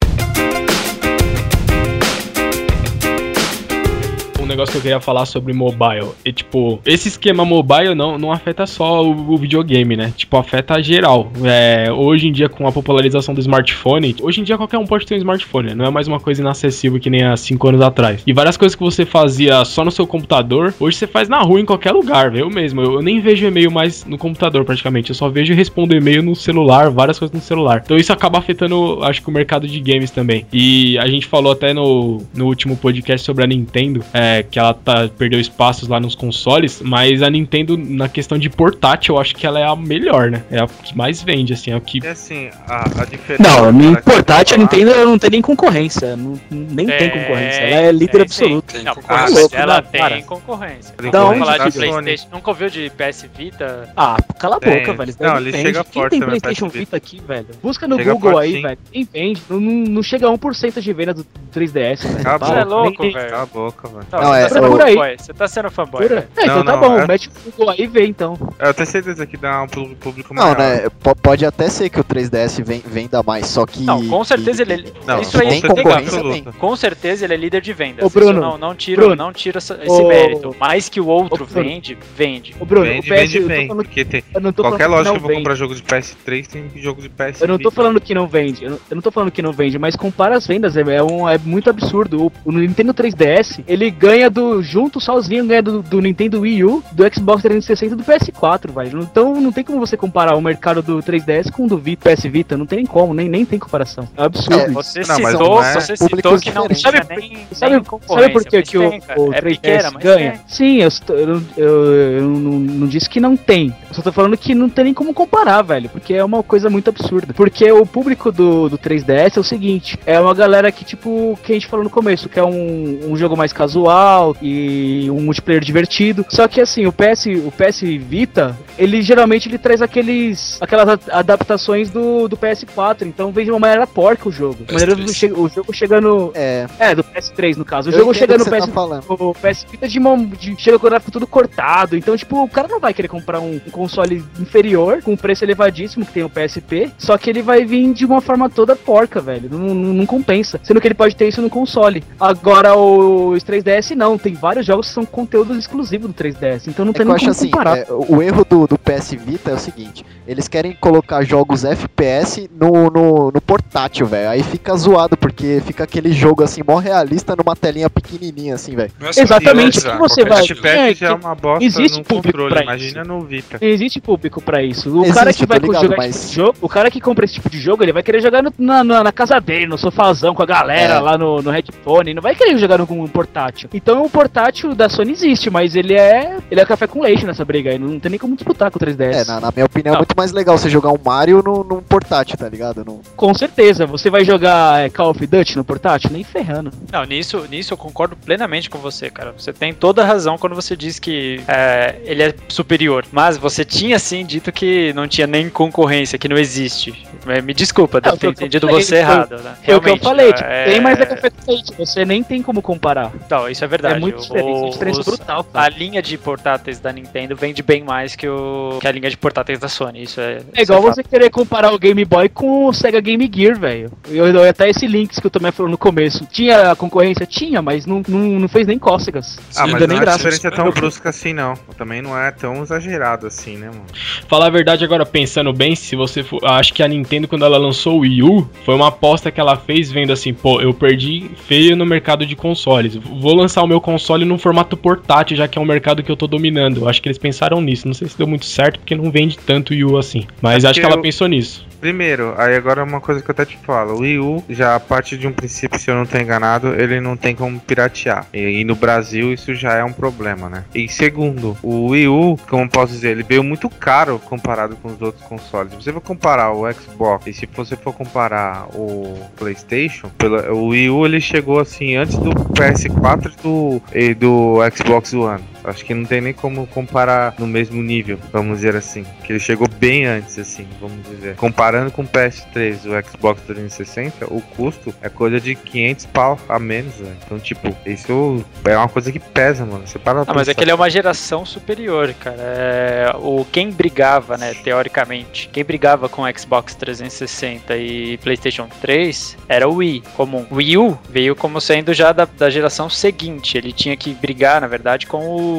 Um negócio que eu queria falar sobre mobile. E, tipo, esse esquema mobile não, não afeta só o, o videogame, né? Tipo, afeta geral. É, hoje em dia, com a popularização do smartphone, hoje em dia qualquer um pode ter um smartphone, né? Não é mais uma coisa inacessível que nem há 5 anos atrás. E várias coisas que você fazia só no seu computador, hoje você faz na rua, em qualquer lugar, velho. Eu mesmo, eu, eu nem vejo e-mail mais no computador praticamente. Eu só vejo e respondo e-mail no celular, várias coisas no celular. Então isso acaba afetando, acho que, o mercado de games também. E a gente falou até no, no último podcast sobre a Nintendo, é, que ela tá, perdeu espaços lá nos consoles, mas a Nintendo, na questão de portátil, eu acho que ela é a melhor, né? É a que mais vende, assim, é o que. E assim, a, a diferença. Não, no portátil a Nintendo não tem nem concorrência. não- nem tem concorrência. Ela é líder tem, absoluto. Tem Não, concorrência. mas louco, ela não, tem para. concorrência. Tem Vamos concorrência falar de. Playstation. Nunca ouviu de PS Vita? Ah, cala a Tem. boca, velho. Isso Não, ele vende. chega Quem forte tem PlayStation PS Vita aqui, velho? Busca no Chega Google forte, aí, sim. velho. Quem vende? Não, não, não chega a 1% de venda do 3DS, velho. Cala a é boca. velho. Cala a boca, velho. Não, Não, você é, tá sendo aí. fanboy. Você tá sendo fanboy. Velho. É, então Não, tá não, bom. é- Mete o Google aí e vê, então. Eu tenho certeza que dá um público público Não, maior. né? po- Pode até ser que o 3DS ven- venda mais, só que. Não, com certeza que- ele. Não, isso aí tem é concorrência, tem. Com certeza ele é líder de vendas. Ô, Bruno, Isso não, não tira, Bruno, não tira essa- esse ô, mérito. Mais que o outro ô, vende, vende. Ô, Bruno, vende, o PS, vende bem. falando Porque tem. Qualquer loja que eu vou vende. comprar jogo de PS3 tem jogo de PS Eu não tô falando que não vende, eu não, eu não tô falando que não vende, mas compara as vendas, é, é um, é muito absurdo. O, o Nintendo 3DS, ele ganha do, junto, sozinho, ganha do, do Nintendo Wii U, do Xbox 360 e do PS4, velho. Então não tem como você comparar o mercado do 3DS com o do Vita, PS Vita, não tem nem como, nem, nem tem comparação. É absurdo É, isso. Você Não, mas citou, não é você citou que não Sabe- nem, Sabe, nem sabe por que, que o, tem, o é 3DS pequena, mas ganha? Sim, eu, estou- eu, não- eu, eu não, não disse que não tem. Eu só tô falando que não tem nem como comparar, velho. Porque é uma coisa muito absurda. Porque o público do, do 3DS é o seguinte: é uma galera que, tipo, que a gente falou no começo, que é um, um jogo mais casual e um multiplayer divertido. Só que assim, o PS, o PS Vita, ele geralmente ele traz aqueles aquelas adaptações do, do PS4. Então vem de uma maneira porca o jogo. Maneira do PS3. che- o jogo chega no. É, É, do PS3 no caso. O eu jogo chega no PS tá o PS Vita de mão de, chega com o gráfico tudo cortado. Então, tipo, o cara não vai querer comprar um, um console inferior, com um preço elevadíssimo, que tem o PSP, só que ele vai vir de uma forma toda porca, velho. Não, não, não compensa. Sendo que ele pode ter isso no console. Agora, o 3DS não. Tem vários jogos que são conteúdos exclusivos do 3DS. Então não É tem eu nem acho como assim, comparar. é, o erro do, do PS Vita é o seguinte, eles querem colocar jogos FPS no, no, no portátil, velho. Aí fica zoado, porque fica aquele jogo assim, mó realista numa telinha pequenininha, assim, velho. É Exatamente, isso, que é, você vai- É, é que uma bosta existe no público controle, pra imagina no Vita. Existe público pra isso. O Existe, cara que vai ligado, jogar mas- esse tipo de jogo, o cara que compra esse tipo de jogo, ele vai querer jogar no- na, na, na casa dele, no sofazão com a galera É. lá no, no headphone, não vai querer jogar no, um portátil. Então o portátil da Sony existe, mas ele é ele é café com leite nessa briga aí, não tem nem como disputar com o 3DS. É, na, na minha opinião, é Não. muito mais legal você jogar um Mario no, num portátil, tá ligado? No, Com certeza, você vai jogar é, Call of Duty no portátil? Nem ferrando. Não, nisso, nisso eu concordo plenamente com você, cara. Você tem toda a razão quando você diz que é, ele é superior. Mas você tinha sim dito que não tinha nem concorrência, que não existe. É, Me desculpa, Ah, ter entendido falei, você foi- errado, né? Foi o que eu Realmente, falei, tipo, é- tem, mas é café com leite, você nem tem como comparar. Não, isso é verdade. É muito diferente, diferença os- brutal, A cara. linha de portáteis da Nintendo vende bem mais que, o, que a linha de portáteis da Sony. Isso é. É igual você querer comparar o Game Boy com o Sega Game Gear, velho. Eu eu dou até esse links que o Tomé falou no começo. Tinha concorrência? Tinha, mas não, não, não fez nem cócegas. Ah, mas não nem é graça. diferença tão brusca assim, não. Também não é tão exagerado assim, né, mano? Falar a verdade agora, pensando bem, se você for. Acho que a Nintendo, quando ela lançou o Wii U, foi uma aposta que ela fez vendo assim, pô, eu perdi feio no mercado de consoles. Vou lançar o meu console num formato portátil, já que é um mercado que eu tô dominando. Eu acho que eles pensaram nisso. Não sei se deu muito certo, porque não vende tanto Wii U assim. Mas É acho que ela eu- pensou nisso. Primeiro, aí agora uma coisa que eu até te falo, o Wii U, já a partir de um princípio, se eu não tô enganado, ele não tem como piratear. E, e no Brasil isso já é um problema, né? E segundo, o Wii U, como posso dizer, ele veio muito caro comparado com os outros consoles. Se você for comparar o Xbox e se você for comparar o PlayStation, o Wii U ele chegou assim antes do PS4 e do, e do Xbox One. Acho que não tem nem como comparar no mesmo nível, vamos dizer assim. Que ele chegou bem antes, assim, vamos dizer. Comparando com o PS3 e o Xbox 360, o custo é coisa de 500 pau a menos, velho. Então, tipo, isso é uma coisa que pesa, mano. Você para Ah, mas é que ele é uma geração superior, cara. É, o, quem brigava, né, teoricamente, quem brigava com o Xbox 360 e PlayStation 3 era o Wii comum. O Wii U veio como sendo já da, da geração seguinte. Ele tinha que brigar, na verdade, com o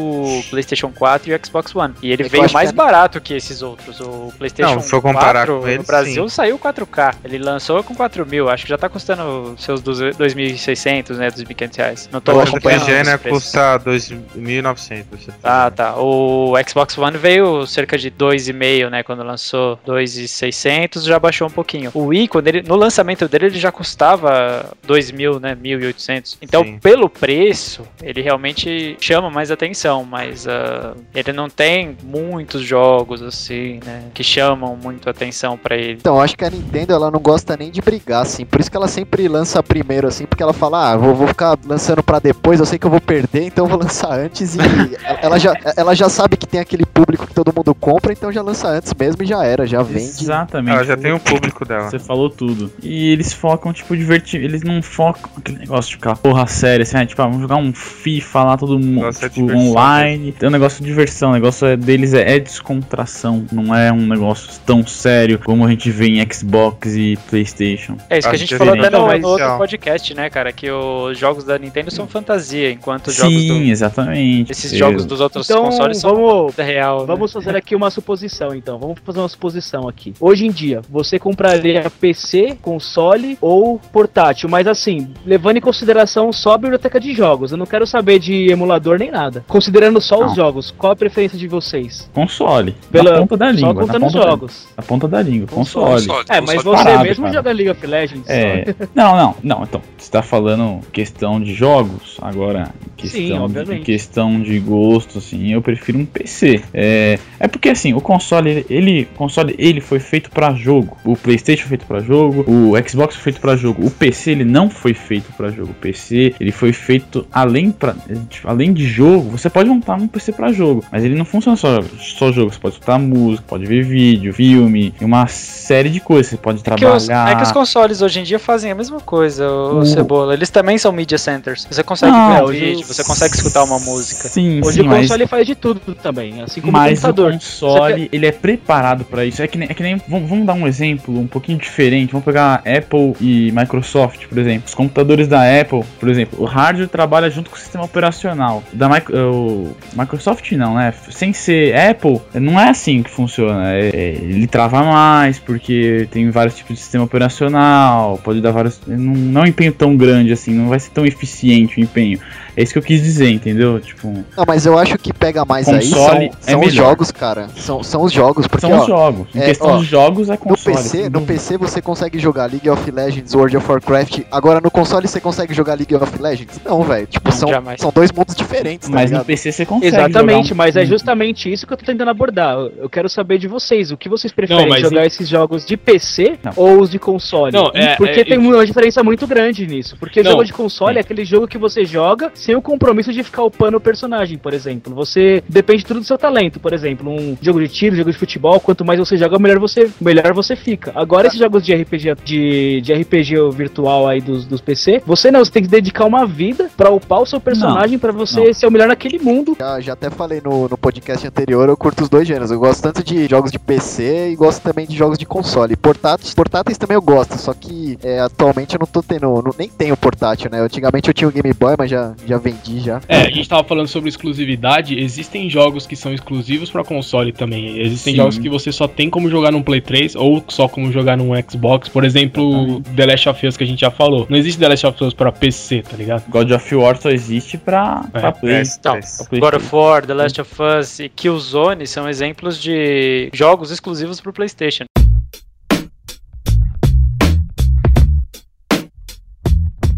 PlayStation 4 e o Xbox One. E ele É veio mais que- barato que esses outros. O PlayStation Não, for comparar 4 com ele, no Brasil sim. saiu 4K. Ele lançou com 4 mil. Acho que já tá custando seus 2.600, né, 2.500 reais. Não tô O acompanhando preços. custa 2.900. você Ah, tá. tá. O Xbox One veio cerca de 2,5, né? Quando lançou 2,600, já baixou um pouquinho. O Wii, quando ele, no lançamento dele, ele já custava 2.000, né? 1.800. Então, Sim. pelo preço, ele realmente chama mais atenção, mas ah, ele não tem muitos jogos assim, né? Que chamam muito atenção pra ele. Então, eu acho que a Nintendo ela não gosta nem de brigar, assim. Por isso que ela sempre lança primeiro, assim, porque ela fala, ah, vou, vou ficar lançando pra depois, eu sei que eu vou perder, então eu vou lançar antes. E ela, já, ela já sabe que tem aquele público que todo mundo compra, então já lança antes mesmo e já era, já vende. Exatamente. Ela já tem um público dela. Você falou tudo. E eles focam, tipo, divertir. Eles não focam aquele negócio de ficar porra séria, assim, ah, tipo, ah, vamos jogar um FIFA lá, todo mundo, Nossa, é tipo, diversão, online. Tem um negócio de diversão, o negócio é- deles é, é descontração, não é um negócio tão sério como a gente vê em Xbox e Playstation. É isso que a gente que falou até no, no outro mas- podcast, né, cara? Que os jogos da Nintendo são fantasia, enquanto os jogos Sim, do, exatamente. esses Eu- jogos dos outros Então, consoles são vamos, real. né? Vamos fazer aqui uma suposição, então. Vamos fazer uma suposição aqui. Hoje em dia, você compraria PC, console ou portátil? Mas assim, levando em consideração só a biblioteca de jogos. Eu não quero saber de emulador nem nada. Considerando só Não. os jogos, qual a preferência de vocês? Console. Pela- na ponta da língua. só contando os ponta da- jogos. Na ponta da língua, console. Console, É, mas console. você parado, mesmo cara. joga League of Legends. É, não, não, não. Então, você tá falando questão de jogos, agora Sim, questão, de, obviamente. questão de gosto, assim, eu prefiro um PC. É, é porque assim, o console, ele, console, ele foi feito pra jogo. O PlayStation foi feito pra jogo, o Xbox foi feito pra jogo. O PC ele não foi feito pra jogo. O PC, ele foi feito além para além de jogo, você pode montar um PC pra jogo, mas ele não funciona só só jogo, você pode escutar música, pode ver vídeo, filme, uma série de coisas, você pode É que, os, trabalhar. é que os consoles hoje em dia fazem a mesma coisa, o, O- Cebola. Eles também são media centers. Você consegue Não, ver um hoje vídeo, você consegue escutar uma música. Sim, Hoje sim, o mas, console faz de tudo também, assim como o mas o computador. console, ele é preparado pra isso. É que nem, é que nem vamos, vamos dar um exemplo um pouquinho diferente. Vamos pegar Apple e Microsoft, por exemplo. Os computadores da Apple, por exemplo, o hardware trabalha junto com o sistema operacional. Da Mic- Microsoft não, né? Sem ser Apple, não é assim que funciona. É- é, ele trava mais porque tem vários tipos de sistema operacional, pode dar vários. Não, não é um empenho tão grande assim, não vai ser tão eficiente o empenho. É isso que eu quis dizer, entendeu? Tipo, Não, mas eu acho que pega mais aí são, Console é são os jogos, cara. São, são os jogos, porque são ó, os jogos. Em é, questão ó, de jogos é no console. PC, sem no. PC você consegue jogar League of Legends, World of Warcraft. Agora no console você consegue jogar League of Legends? Não, velho. Tipo, Não, são, jamais. são dois mundos diferentes, tá Mas ligado? no PC você consegue. Exatamente, jogar um- mas é justamente isso que eu tô tentando abordar. Eu quero saber de vocês, o que vocês preferem Não, jogar em- esses jogos de PC Não. ou os de console? Não, é- porque é- tem uma diferença muito grande nisso. Porque Não. jogo de console é aquele jogo que você joga sem o compromisso de ficar upando o personagem, por exemplo. Você depende tudo do seu talento, por exemplo, um jogo de tiro, jogo de futebol, quanto mais você joga, melhor você, melhor você fica. Agora esses jogos de RPG de, de RPG virtual aí dos, dos PC, você não, você tem que dedicar uma vida pra upar o seu personagem pra você não. ser o melhor naquele mundo. Já, já até falei no, no podcast anterior, eu curto os dois gêneros. Eu gosto tanto de jogos de PC e gosto também de jogos de console. Portáteis, portáteis também eu gosto, só que é, atualmente eu não tô tendo, não- nem tenho portátil, né? Antigamente eu tinha o Game Boy, mas já, já vendi já. É, a gente tava falando sobre exclusividade. Existem jogos que são exclusivos pra console também. Existem Sim. jogos que você só tem como jogar num Play 3 ou só como jogar num Xbox. Por exemplo, The Last of Us que a gente já falou. Não existe The Last of Us pra PC, tá ligado? God of War só existe pra, É, pra Play. Então, PS3. pra God of War, The Last of Us e Killzone são exemplos de jogos exclusivos pro PlayStation.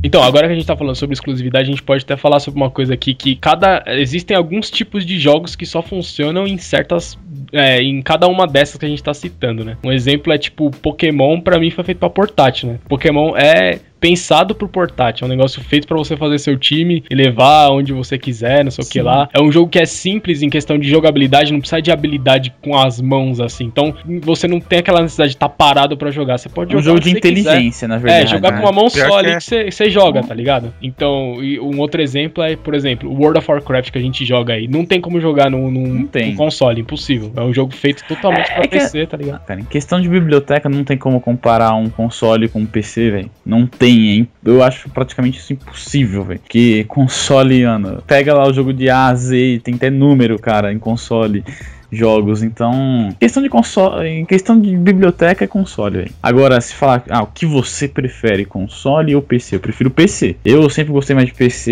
Então, agora que a gente tá falando sobre exclusividade, a gente pode até falar sobre uma coisa aqui que cada existem alguns tipos de jogos que só funcionam em certas é, em cada uma dessas que a gente tá citando, né? Um exemplo é tipo Pokémon, pra mim foi feito pra portátil, né? Pokémon é pensado pro portátil, é um negócio feito pra você fazer seu time e levar onde você quiser, não sei o que Sim. lá. É um jogo que é simples em questão de jogabilidade, não precisa de habilidade com as mãos assim. Então, você não tem aquela necessidade de estar parado pra jogar, você pode É um jogar jogo de você quiser. inteligência, na verdade. É, jogar né? com uma mão Pior só que ali é. que você joga, tá ligado? Então, e um outro exemplo é, por exemplo, o World of Warcraft que a gente joga aí. Não tem como jogar num, num- Não tem. num console, impossível. É um jogo feito totalmente É, pra é que- PC, tá ligado? Cara, em questão de biblioteca, não tem como comparar um console com um PC, velho. Não tem, hein? Eu acho praticamente isso impossível, velho. Porque console, mano, pega lá o jogo de A a Z, tem até número, cara, em console. Jogos, então. Questão de console. Em questão de biblioteca é console, velho. Agora, se falar, ah, o que você prefere, console ou PC? Eu prefiro PC. Eu sempre gostei mais de PC,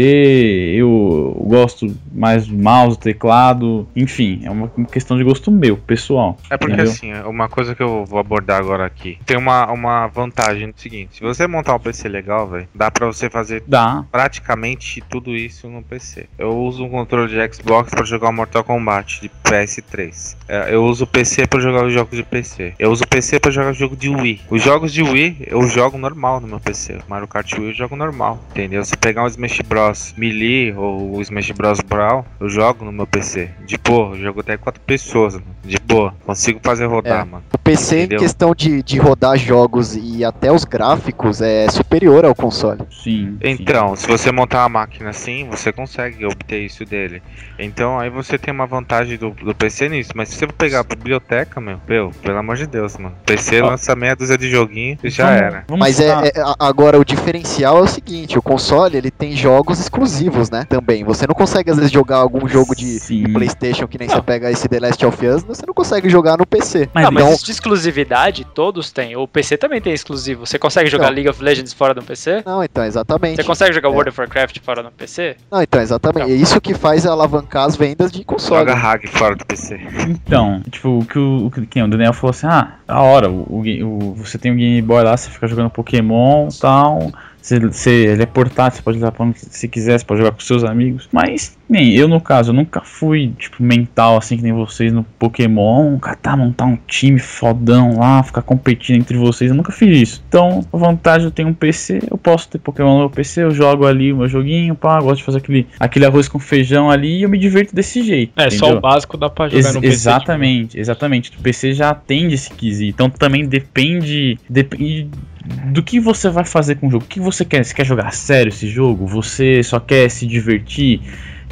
eu gosto mais do mouse, teclado, enfim, é uma questão de gosto meu, pessoal. É porque Entendeu? assim, uma coisa que eu vou abordar agora aqui. Tem uma, uma vantagem no seguinte: se você montar um PC legal, velho, dá pra você fazer Dá, praticamente tudo isso no PC. Eu uso um controle de Xbox pra jogar Mortal Kombat de PS3. É, eu uso o PC pra jogar os jogos de PC. Eu uso o PC pra jogar jogo de Wii. Os jogos de Wii eu jogo normal no meu PC. Mario Kart Wii eu jogo normal, entendeu? Se pegar um Smash Bros Melee ou o Smash Bros Brawl, eu jogo no meu PC. De boa, eu jogo até quatro pessoas, mano. De boa, consigo fazer rodar, É. mano. O PC, Entendeu? em questão de, de rodar jogos e até os gráficos, é superior ao console. sim. sim. Então, se você montar uma máquina assim, você consegue obter isso dele. Então, aí você tem uma vantagem do, do PC nisso. Mas se você for pegar a biblioteca, meu, meu, pelo amor de Deus, mano. PC Ó. lança meia dúzia de joguinho e já Vamos- era. vamos Mas é, é- agora o diferencial é o seguinte, o console ele tem jogos exclusivos, né? Também. Você não consegue às vezes jogar algum jogo de, Sim. de PlayStation que nem você pega esse The Last of Us, você não consegue jogar no PC. Mas não, mas então- isso de exclusividade, todos têm. O PC também tem exclusivo. Você consegue jogar Não. League of Legends fora do PC? Não, então exatamente. Você consegue jogar É. World of Warcraft fora do PC? Não, então exatamente. É isso que faz alavancar as vendas de console. Joga hack fora do PC. Então, tipo, o que o, que quem, o Daniel falou assim, ah, da hora, o, o- você tem o Game Boy lá, você fica jogando Pokémon e tal. Você, você- ele é portátil, você pode levar pra onde você quiser, você pode jogar com seus amigos. Mas, nem eu no caso, eu nunca fui, tipo, mental assim que nem vocês no Pokémon, catar, montar um time fodão lá, ficar competindo entre vocês, eu nunca fiz isso. Então, a vantagem eu tenho um PC, eu posso ter Pokémon no meu PC, eu jogo ali o meu joguinho, pá, gosto de fazer aquele, aquele arroz com feijão ali e eu me divirto desse jeito. É, só entendeu? o básico dá pra jogar Ex- no PC. exatamente, exatamente. O PC já atende esse quesito. Então também depende, depende do que você vai fazer com o jogo. O que você quer? Você quer jogar sério esse jogo? Você só quer se divertir?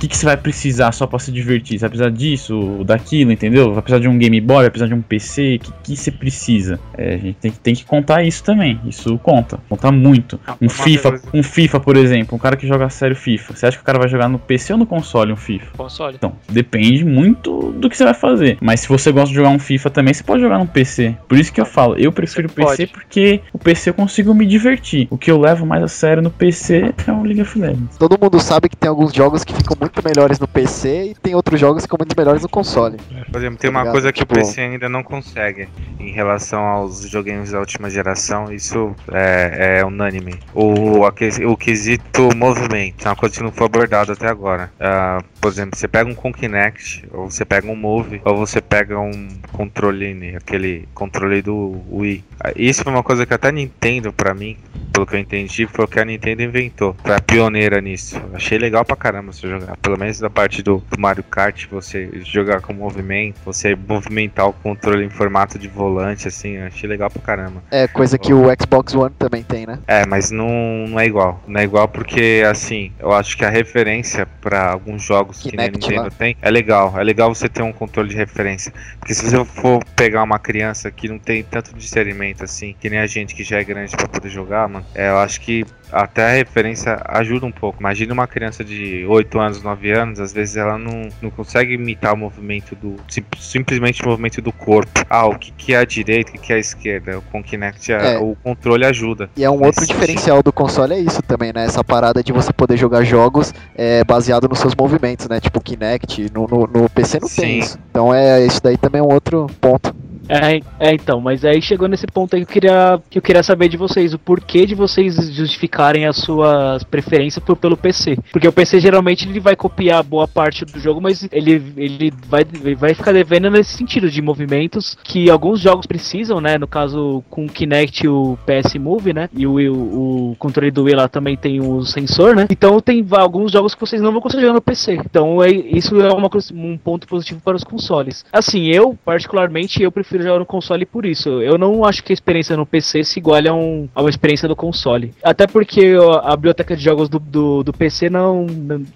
O que, que você vai precisar só pra se divertir? Você vai precisar disso, ou daquilo, entendeu? Vai precisar de um Game Boy, vai precisar de um PC? O que, que você precisa? É, a gente tem, que- tem que contar isso também. Isso conta. Conta muito. Um uma FIFA, um FIFA, por exemplo. Um cara que joga sério FIFA. Você acha que o cara vai jogar no PC ou no console um FIFA? Console. Então, depende muito do que você vai fazer. Mas se você gosta de jogar um FIFA também, você pode jogar no PC. Por isso que eu falo, eu prefiro Você PC porque o PC eu consigo me divertir. O que eu levo mais a sério no PC é o League of Legends. Todo mundo sabe que tem alguns jogos que ficam muito muito melhores no PC e tem outros jogos que ficam muito melhores no console. Por exemplo, tem Tá uma ligado? coisa que Tipo- o PC ainda não consegue em relação aos videogames da última geração, isso é, é unânime. O, que- o quesito movimento, é uma coisa que não foi abordada até agora. Ah, por exemplo, você pega um com Kinect, ou você pega um Move, ou você pega um controle, né, aquele controle do Wii. Ah, Isso foi uma coisa que até a Nintendo, pra mim, pelo que eu entendi, foi o que a Nintendo inventou. Foi a pioneira nisso. Achei legal pra caramba você jogar. Pelo menos da parte do, do Mario Kart, você jogar com movimento, você movimentar o controle em formato de volante, assim, eu achei legal pra caramba. É, coisa que o Xbox One também tem, né? É, mas não, não é igual. Não é igual porque, assim, eu acho que a referência pra alguns jogos que nem a Kinect Nintendo lá. tem é legal. É legal você ter um controle de referência. Porque se você for pegar uma criança que não tem tanto discernimento assim, que nem a gente que já é grande pra poder jogar, mano, é, eu acho que até a referência ajuda um pouco. Imagina uma criança de 8 anos, 9 anos, às vezes ela não, não consegue imitar o movimento do. sim- simplesmente o movimento do corpo. Ah, o que, que é a direita, o que, que é a esquerda. O Kinect, É. o controle ajuda. E é um outro diferencial do console é isso também, né? Essa parada de você poder jogar jogos é, baseado nos seus movimentos, né? Tipo Kinect, no, no, no PC não tem Sim. isso. Então é isso daí também é um outro ponto. É, é, então, mas aí chegou nesse ponto aí que eu queria, que eu queria saber de vocês, o porquê de vocês justificarem as suas preferências por, pelo PC. Porque o PC geralmente ele vai copiar boa parte do jogo, mas ele, ele, vai, ele vai ficar devendo nesse sentido de movimentos que alguns jogos precisam, né? No caso, com o Kinect o PS Move, né? E o, o, o controle do Wii lá também tem o sensor, né? Então tem alguns jogos que vocês não vão conseguir jogar no PC. Então é, isso é uma, um ponto positivo para os consoles. Assim, eu, particularmente, eu prefiro jogar no console por isso. Eu não acho que a experiência no PC se iguale a, um, a uma experiência do console. Até porque a biblioteca de jogos do, do, do PC não,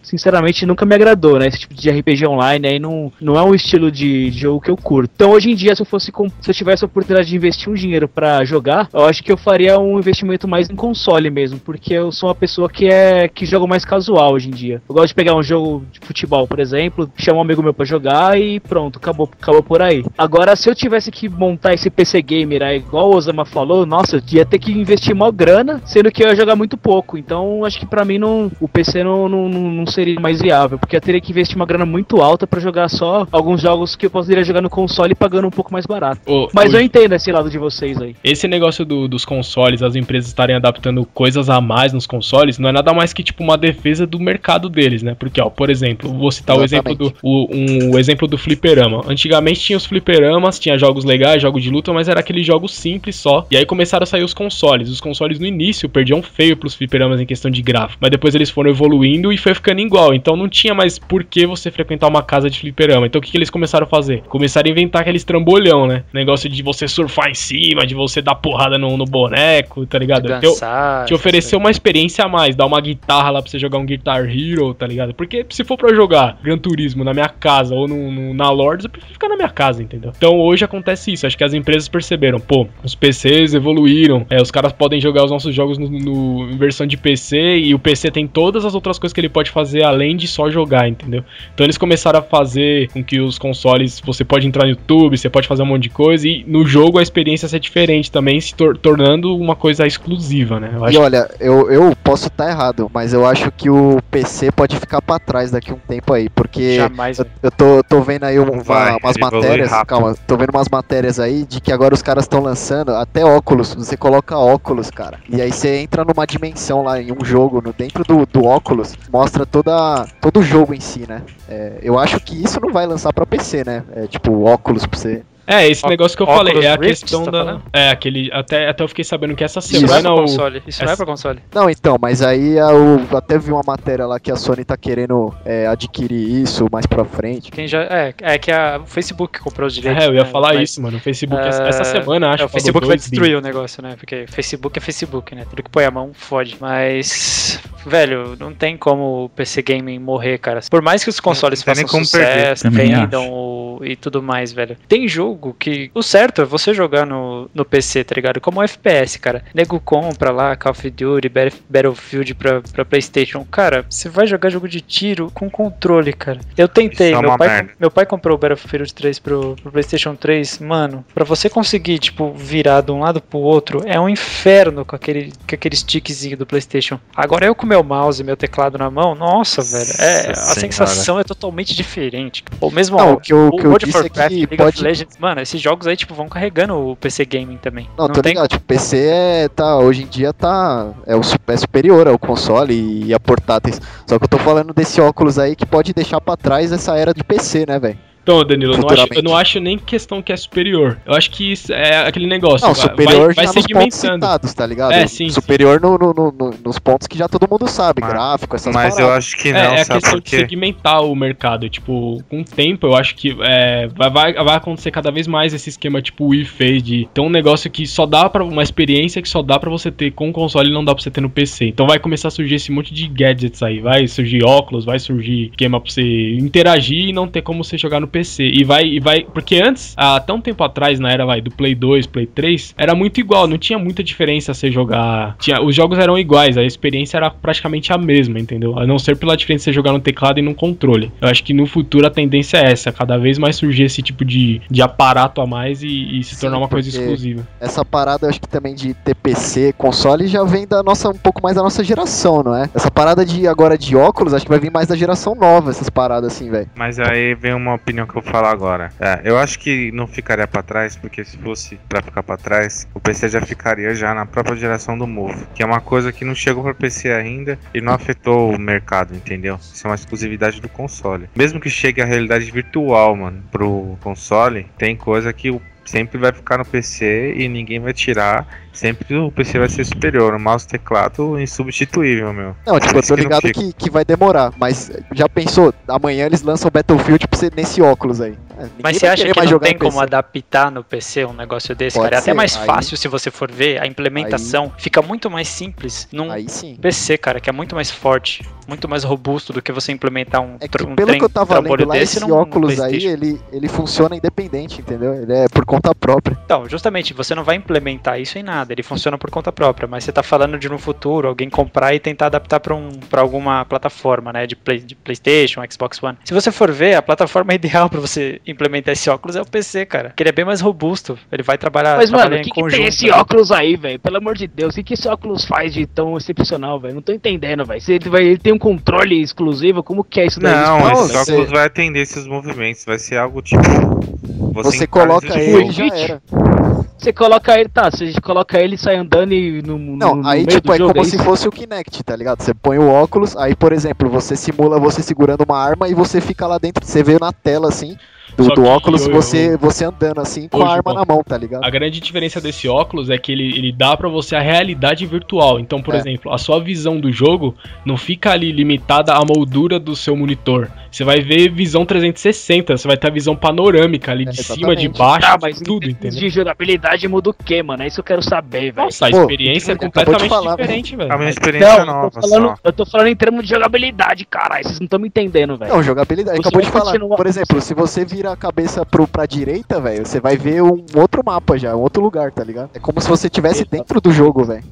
sinceramente, nunca me agradou, né? Esse tipo de RPG online aí não, não é um estilo de, jogo que eu curto. Então hoje em dia, se eu fosse se eu tivesse a oportunidade de investir um dinheiro pra jogar, eu acho que eu faria um investimento mais em console mesmo, porque eu sou uma pessoa que é que joga mais casual hoje em dia. Eu gosto de pegar um jogo de futebol, por exemplo, chamar um amigo meu pra jogar e pronto, acabou, acabou por aí. Agora, se eu tivesse que montar esse PC gamer aí, igual o Osama falou, nossa, eu ia ter que investir mó grana, sendo que eu ia jogar muito pouco. Então, acho que pra mim não, o PC não, não, não seria mais viável, porque eu teria que investir uma grana muito alta pra jogar só alguns jogos que eu poderia jogar no console pagando um pouco mais barato. Mas eu entendo esse lado de vocês aí. Esse negócio do- dos consoles, as empresas estarem adaptando coisas a mais nos consoles, não é nada mais que tipo uma defesa do mercado deles, né? Porque, ó, por exemplo, vou citar o exemplo do Exatamente. o, um, o exemplo do fliperama. Antigamente tinha os fliperamas, tinha jogos legais, jogos de luta, mas era aquele jogo simples só. E aí começaram a sair os consoles. Os consoles no início perdiam feio pros fliperamas em questão de gráfico, mas depois eles foram evoluindo e foi ficando igual. Então não tinha mais por que você frequentar uma casa de fliperama. Então o que, que eles começaram a fazer? Começaram a inventar aqueles trambolhão, né? Negócio de você surfar em cima, de você dar porrada no, no boneco, tá ligado? Cansar, te oferecer uma experiência a mais, dar uma guitarra lá pra você jogar um Guitar Hero, tá ligado? Porque se for pra jogar Gran Turismo na minha casa ou no, no- na Lords, eu prefiro ficar na minha casa, entendeu? Então hoje acontece isso, acho que as empresas perceberam, pô, os PCs evoluíram, é, os caras podem jogar os nossos jogos no, no- em versão de PC e o PC tem todas as outras coisas que ele pode fazer além de só jogar, entendeu? Então eles começaram a fazer com que os consoles, você pode entrar no YouTube, você pode fazer um monte de coisa e no jogo a experiência ser diferente também, se tor- tornando uma coisa exclusiva, né? Eu E acho olha, eu, eu posso estar errado, mas eu acho que o PC pode ficar pra trás daqui a um tempo aí, porque Jamais. eu, eu tô, tô vendo aí um- vai, uma- umas matérias, rápido. calma, tô vendo umas matérias aí de que agora os caras estão lançando até óculos, você coloca óculos, cara, e aí você entra numa dimensão lá em um jogo, no, dentro do, do óculos, mostra toda, todo o jogo em si, né? É, eu acho que isso não vai lançar pra PC, né? É, tipo, óculos pra você. É, esse Ó- negócio que eu Oculus falei, é a Rift, questão tá da. falando? É, aquele. Até, até eu fiquei sabendo que essa Isso não é semana pra o. console. Isso não é essa- pra console. Não, então, mas aí a- o- até vi uma matéria lá que a Sony tá querendo é, adquirir isso mais pra frente. Quem já, é, é que a, o Facebook comprou os direitos. É, eu ia né, falar mas- isso, mano. O Facebook, é, essa- essa semana, acho É, o que Facebook falou vai 2 bi. destruir o negócio, né? Porque Facebook é Facebook, né? Tudo que põe a mão fode. Mas, velho, não tem como o PC Gaming morrer, cara. Por mais que os consoles tem nem façam sucesso, vendam o e tudo mais, velho. Tem jogo que o certo é você jogar no, no PC, tá ligado? Como FPS, cara. Nego compra lá Call of Duty, Battle- Battlefield pra, pra PlayStation. Cara, você vai jogar jogo de tiro com controle, cara. Eu tentei, é meu pai, merda. meu pai comprou o Battlefield 3 pro, pro PlayStation 3. Mano, pra você conseguir, tipo, virar de um lado pro outro, é um inferno com aquele, com aquele stickzinho do PlayStation. Agora eu com meu mouse e meu teclado na mão, nossa, velho, é, a sensação é totalmente diferente. Ou mesmo Não, o, o que eu- o o que eu World disse é League pode- of Legends, mano, esses jogos aí, tipo, vão carregando o PC Gaming também. Não, tô tem ligado, tipo, PC é, tá, hoje em dia tá, é, o, é superior ao console e, e a portáteis. Só que eu tô falando desse óculos aí que pode deixar pra trás essa era de PC, né, velho? Então, Danilo, eu não, acho, eu não acho nem questão que é superior. Eu acho que isso é aquele negócio. Não, vai, superior vai, vai já nos pontos citados, tá ligado? É, sim, Superior no, no- no- no- nos pontos que já todo mundo sabe, Mas- gráfico, essas Mas eu paradas. acho que não, É, é questão de segmentar o mercado. Tipo, com o tempo, eu acho que é, vai, vai, vai acontecer cada vez mais esse esquema, tipo, Wii fez de ter um negócio que só dá para uma experiência que só dá pra você ter com o console e não dá pra você ter no PC. Então vai começar a surgir esse monte de gadgets aí. Vai surgir óculos, vai surgir esquema pra você interagir e não ter como você jogar no PC. E vai, e vai. Porque antes, há até um tempo atrás, na era vai, do Play 2, Play 3, era muito igual, não tinha muita diferença você jogar. Tinha, os jogos eram iguais, a experiência era praticamente a mesma, entendeu? A não ser pela diferença de você jogar no teclado e no controle. Eu acho que no futuro a tendência é essa, cada vez mais surgir esse tipo de, de aparato a mais e, e se Sim, tornar uma coisa exclusiva. Essa parada, eu acho que também de TPC, console, já vem da nossa, um pouco mais da nossa geração, não é? Essa parada de agora de óculos, acho que vai vir mais da geração nova, essas paradas assim, velho. Mas aí vem uma opinião que eu vou falar agora. É, eu acho que não ficaria pra trás, porque se fosse pra ficar pra trás, o PC já ficaria já na própria geração do Move, que é uma coisa que não chegou pra PC ainda e não afetou o mercado, entendeu? Isso é uma exclusividade do console. Mesmo que chegue a realidade virtual, mano, pro console, tem coisa que o sempre vai ficar no PC e ninguém vai tirar. Sempre o PC vai ser superior. O mouse e teclado insubstituível, meu. Não, tipo, eu tô que ligado fica. que, que vai demorar, mas já pensou, amanhã eles lançam Battlefield pra você nesse óculos aí. É, Mas você acha que não tem como adaptar no PC um negócio desse, Pode cara? É até ser, mais aí- fácil se você for ver, a implementação fica muito mais simples num Aí sim. PC, cara, que é muito mais forte, muito mais robusto do que você implementar um, É que um pelo trem- que eu tava lendo lá, desse esse num óculos aí, ele, ele funciona independente, entendeu? Ele é por conta própria. Então, justamente, você não vai implementar isso em nada, ele funciona por conta própria, mas você tá falando de no futuro alguém comprar e tentar adaptar pra um, pra alguma plataforma, né, de, play, de PlayStation, Xbox One. Se você for ver, a plataforma ideal pra você implementar esse óculos é o PC, cara, que ele é bem mais robusto, ele vai trabalhar, Mas, trabalhar mano, o em que, que conjunto. tem esse né? óculos aí, velho? Pelo amor de Deus, o que, que esse óculos faz de tão excepcional, velho? Não tô entendendo, velho. Se ele, vai, ele tem um controle exclusivo, como que é isso daí? Não, Não, esse você- óculos vai atender esses movimentos. Vai ser algo tipo. Você, encara coloca ele jogo. já era. Você coloca ele, tá, você coloca ele e sai andando e no, Não, no aí meio tipo do é jogo, como é se fosse o Kinect, tá ligado? Você põe o óculos, aí por exemplo, você simula você segurando uma arma e você fica lá dentro, você vê na tela assim, do, do que óculos, eu- você, eu- você andando assim com a arma na mão, tá ligado? A grande diferença desse óculos é que ele, ele dá pra você a realidade virtual. Então, por É. exemplo, a sua visão do jogo não fica ali limitada à moldura do seu monitor. Você vai ver visão 360, você vai ter a visão panorâmica ali É, de cima, de exatamente. baixo, Tá, mas tudo, entendeu? de jogabilidade muda o quê, mano? É isso que eu quero saber, velho. Nossa, a Pô, experiência é acabou de completamente falar, diferente, velho. É uma experiência Não, eu nova tô, falando, só. eu tô falando em termos de jogabilidade, caralho. Vocês não estão me entendendo, velho. Não, jogabilidade, Você acabou de falar. Por exemplo, se você vira a cabeça pro, pra direita, velho, você vai ver um outro mapa já, um outro lugar, tá ligado? É como se você estivesse dentro do jogo, velho.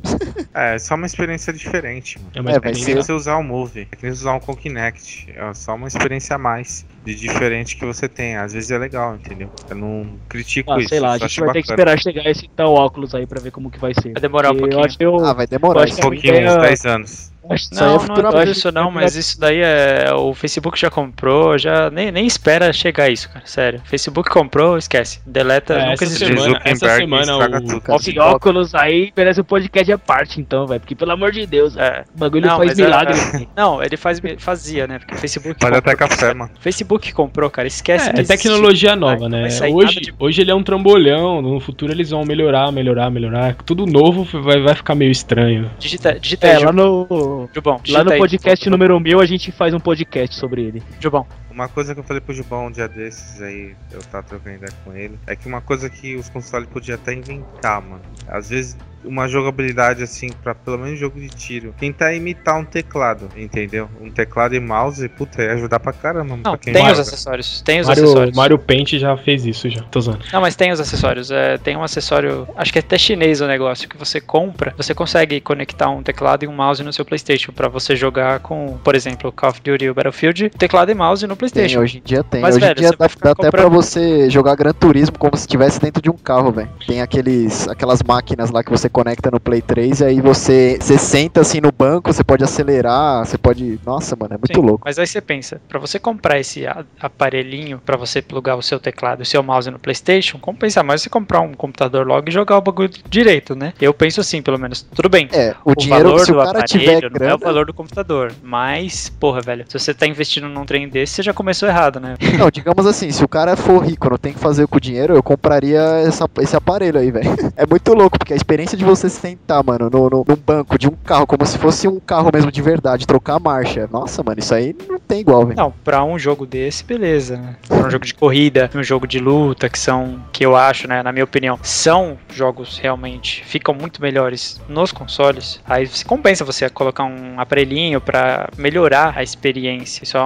É, é só uma experiência diferente. Mano. É uma É, É que você usar o Move, é que nem você usar um Kinect. É só uma experiência a mais de diferente que você tem. Às vezes é legal, entendeu? Eu não critico Ah, isso. sei lá, a gente vai ter que bacana. esperar chegar esse tal óculos aí pra ver como que vai ser. Vai demorar um Porque pouquinho. Eu acho que eu, Ah, vai demorar. eu acho Um a pouquinho, uns ideia- 10 anos. Não, é não é futuramente. tudo isso não, mas isso daí é. O Facebook já comprou, já nem, nem espera chegar isso, cara. Sério. Facebook comprou, esquece. Deleta, É, nunca existiu. semana, essa semana o, óculos aí merece um podcast à parte, então, velho. Porque, pelo amor de Deus, É. o bagulho Não, faz mas é- milagre. Não, ele faz, fazia, né? Porque o Facebook. Pode até café, mano. Facebook comprou, cara. Esquece. É, que é existe. tecnologia nova, Vai- né? Hoje, de- hoje ele é um trambolhão, no futuro eles vão melhorar, melhorar, melhorar. Tudo novo vai, vai ficar meio estranho. Digita, digita aí, É, lá Ju- no, Jubão. lá no aí. podcast número 1000 a gente faz um podcast sobre ele. Jubão. Uma coisa que eu falei pro Gilbão um dia desses aí, eu tava trocando ideia com ele, é que uma coisa que os consoles podiam até inventar, mano. Às vezes uma jogabilidade assim, pra pelo menos jogo de tiro, tentar imitar um teclado, entendeu? Um teclado e mouse, puta, ia ajudar pra caramba. Não, pra quem tem joga. os acessórios. Tem os Mario, acessórios. Mario Paint já fez isso já. Tô usando. Não, mas tem os acessórios. É, tem um acessório, acho que é até chinês o negócio, que você compra, você consegue conectar um teclado e um mouse no seu PlayStation pra você jogar com, por exemplo, Call of Duty ou Battlefield, teclado e mouse no Tem, PlayStation. hoje em dia tem. Mas, hoje velho, em dia dá, dá até pra comprando- você jogar Gran Turismo como se estivesse dentro de um carro, velho. Tem aqueles, aquelas máquinas lá que você conecta no Play 3 e aí você, você senta assim no banco, você pode acelerar, você pode. Nossa, mano, é muito Sim, louco. Mas aí você pensa, pra você comprar esse aparelhinho pra você plugar o seu teclado e o seu mouse no PlayStation, compensa mais você comprar um computador logo e jogar o bagulho direito, né? Eu penso assim, pelo menos. Tudo bem. É, o, O, dinheiro valor se o do cara aparelho tiver não é o valor do computador. Mas, porra, velho, se você tá investindo num trem desse, você já começou errado, né? Não, digamos assim, se o cara for rico, não tem que fazer com o dinheiro, eu compraria essa- esse aparelho aí, velho. É muito louco, porque a experiência de você sentar, mano, no, no, num banco de um carro, como se fosse um carro mesmo de verdade, trocar a marcha. Nossa, mano, isso aí não tem igual, velho. Não, pra um jogo desse, beleza. né? Pra um jogo de corrida, um jogo de luta, que são, que eu acho, né, na minha opinião, são jogos realmente, ficam muito melhores nos consoles. Aí se compensa você colocar um aparelhinho pra melhorar a experiência. Isso é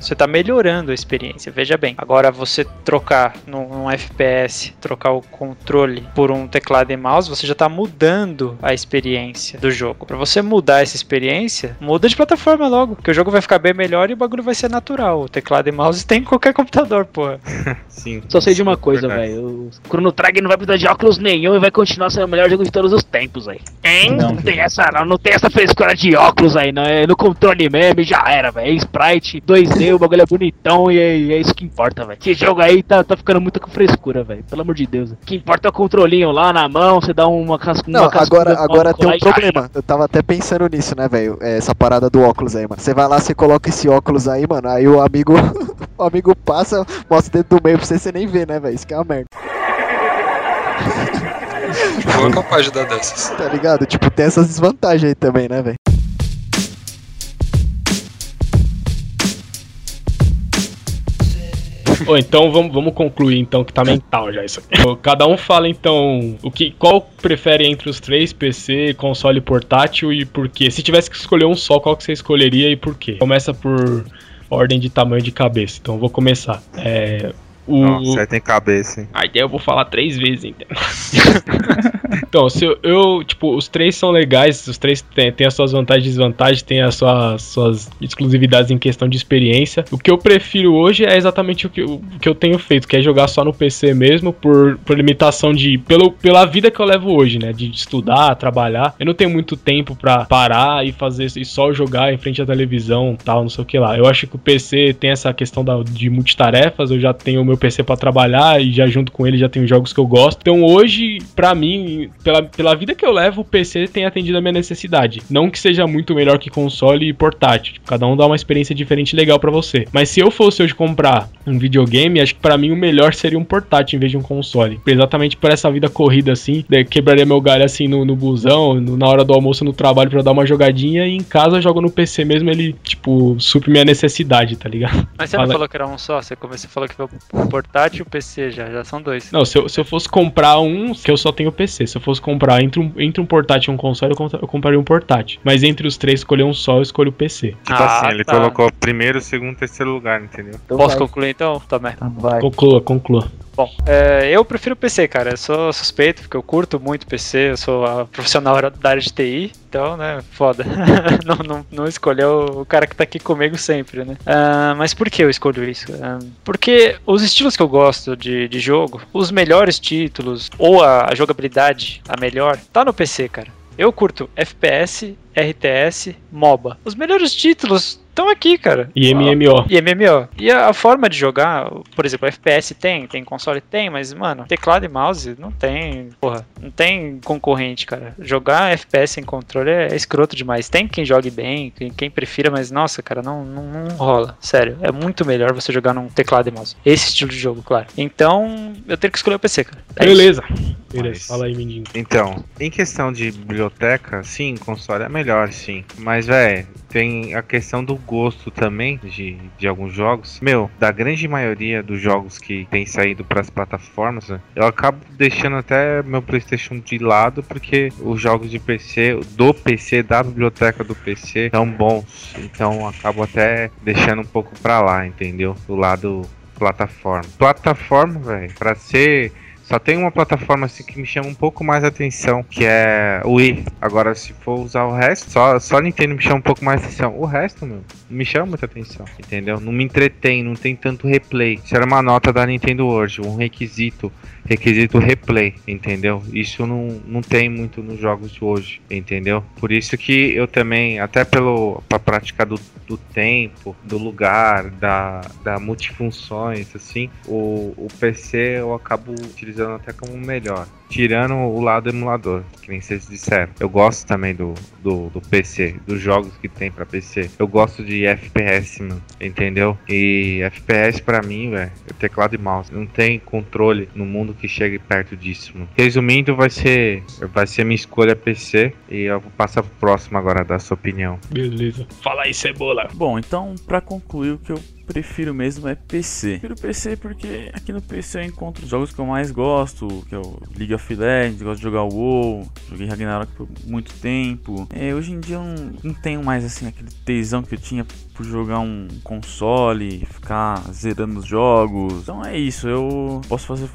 você tá melhorando a experiência, veja bem. Agora você trocar num, num FPS, trocar o controle por um teclado e mouse, você já tá mudando a experiência do jogo. Pra você mudar essa experiência, muda de plataforma logo, que o jogo vai ficar bem melhor e o bagulho vai ser natural. O teclado e mouse tem em qualquer computador, porra. Sim. Só sei de uma coisa, Verdade. velho. O Chrono Trigger não vai precisar de óculos nenhum e vai continuar sendo o melhor jogo de todos os tempos, velho. Hein? Não, Não, tem essa, não, não tem essa frescura de óculos aí, não. É no controle mesmo e já era, velho. É Sprite, 2D, o bagulho é bonitão e é, é isso que importa, velho. Esse jogo aí tá, tá ficando muito com frescura, velho. Pelo amor de Deus. O que importa é o controlinho lá na mão, você dá uma Não, agora, agora tem um problema. Eu tava até pensando nisso, né, velho? É, Essa parada do óculos aí, mano. Você vai lá, você coloca esse óculos aí, mano. Aí o amigo, o amigo passa, mostra o dedo do meio pra você, você nem vê, né, velho? Isso que é uma merda, João é capaz de dar dessas. tá ligado? Tipo, tem essas desvantagens aí também, né, velho? Ou então vamos, vamos concluir então que tá mental já isso aqui. Cada um fala então o que qual prefere entre os três, PC, console portátil e por quê? Se tivesse que escolher um só, qual que você escolheria e por quê? Começa por ordem de tamanho de cabeça. Então eu vou começar. É, o... Nossa, aí tem cabeça, hein? A ideia eu vou falar três vezes, então. então, se eu, eu, tipo, os três são legais, os três têm, têm as suas vantagens e desvantagens, têm as suas, suas exclusividades em questão de experiência. O que eu prefiro hoje é exatamente o que, o que eu tenho feito, que é jogar só no PC mesmo, por, por limitação de. Pelo, pela vida que eu levo hoje, né? De estudar, trabalhar. Eu não tenho muito tempo pra parar e fazer e só jogar em frente à televisão tal, não sei o que lá. Eu acho que o PC tem essa questão da, de multitarefas, eu já tenho o meu PC pra trabalhar e já junto com ele já tenho jogos que eu gosto. Então hoje, pra mim, pela, pela vida que eu levo, o PC tem atendido a minha necessidade. Não que seja muito melhor que console e portátil. Tipo, cada um dá uma experiência diferente e legal pra você. Mas se eu fosse hoje comprar um videogame, acho que pra mim o melhor seria um portátil em vez de um console. Exatamente por essa vida corrida assim, quebraria meu galho assim no, no busão, no- na hora do almoço no trabalho pra dar uma jogadinha e em casa eu jogo no PC mesmo, ele tipo supre minha necessidade, tá ligado? Mas você Fala- não falou que era um só? Você, come- você falou que foi o portátil e o PC já, já são dois. Não, se eu, se eu fosse comprar um, que eu só tenho PC, se eu fosse comprar entre um, entre um portátil e um console, eu, com- eu compraria um portátil. Mas entre os três, escolher um só, eu escolho o PC. Tipo Ah, assim, ele tá. colocou primeiro, segundo, terceiro lugar, entendeu? Então Posso vai, concluir então? Tá, vai. Conclua, conclua. Bom, é, eu prefiro PC, cara. Eu sou suspeito, porque eu curto muito PC, eu sou profissional da área de TI, então, né, foda. não, não, não escolheu o cara que tá aqui comigo sempre, né? Ah, mas por que eu escolho isso? Ah, porque os estilos que eu gosto de, de jogo, os melhores títulos, ou a, a jogabilidade, a melhor, tá no PC, cara. Eu curto FPS, RTS, MOBA. Os melhores títulos estão aqui, cara. E MMO. E MMO. E a, a forma de jogar, por exemplo, FPS tem, tem console tem, mas, mano, teclado e mouse não tem, porra, não tem concorrente, cara. Jogar FPS em controle é, escroto demais. Tem quem jogue bem, quem, quem prefira, mas, nossa, cara, não, não, não rola. Sério, é muito melhor você jogar num teclado e mouse. Esse estilo de jogo, claro. Então, eu tenho que escolher o PC, cara. É isso. Beleza. Beleza, Mas- fala aí, menino. Então, em questão de biblioteca, sim, console é melhor, sim. Mas, velho, tem a questão do gosto também de, de alguns jogos. Meu, da grande maioria dos jogos que tem saído para as plataformas, eu acabo deixando até meu PlayStation de lado porque os jogos de PC, do PC, da biblioteca do PC, são bons. Então acabo até deixando um pouco para lá, entendeu? Do lado plataforma. Plataforma, velho, para ser só tem uma plataforma assim que me chama um pouco mais a atenção, que é o Wii. Agora, se for usar o resto, só, só Nintendo me chama um pouco mais a atenção. O resto, meu, não me chama muita atenção, entendeu? Não me entretém, não tem tanto replay. Isso era uma nota da Nintendo hoje, um requisito requisito replay, entendeu? Isso não, não tem muito nos jogos de hoje, entendeu? Por isso que eu também, até pelo pra prática do, do tempo, do lugar, da, da multifunções, assim, o, o PC eu acabo utilizando até como melhor. Tirando o lado emulador, que nem vocês disseram. Eu gosto também do, do, do PC, dos jogos que tem para PC. Eu gosto de FPS, mano, entendeu? E FPS para mim, velho, é teclado e mouse. Não tem controle no mundo que chegue perto disso. Mano. Resumindo, vai ser vai ser minha escolha PC e eu vou passar pro próximo agora dar sua opinião. Beleza. Fala aí, cebola. Bom, então para concluir o que eu prefiro mesmo é PC. Prefiro PC porque aqui no PC eu encontro os jogos que eu mais gosto, que é o League of Legends, gosto de jogar o WoW, joguei Ragnarok por muito tempo. É, hoje em dia eu não, não tenho mais assim aquele tesão que eu tinha por jogar um console, ficar zerando os jogos. Então é isso, eu posso fazer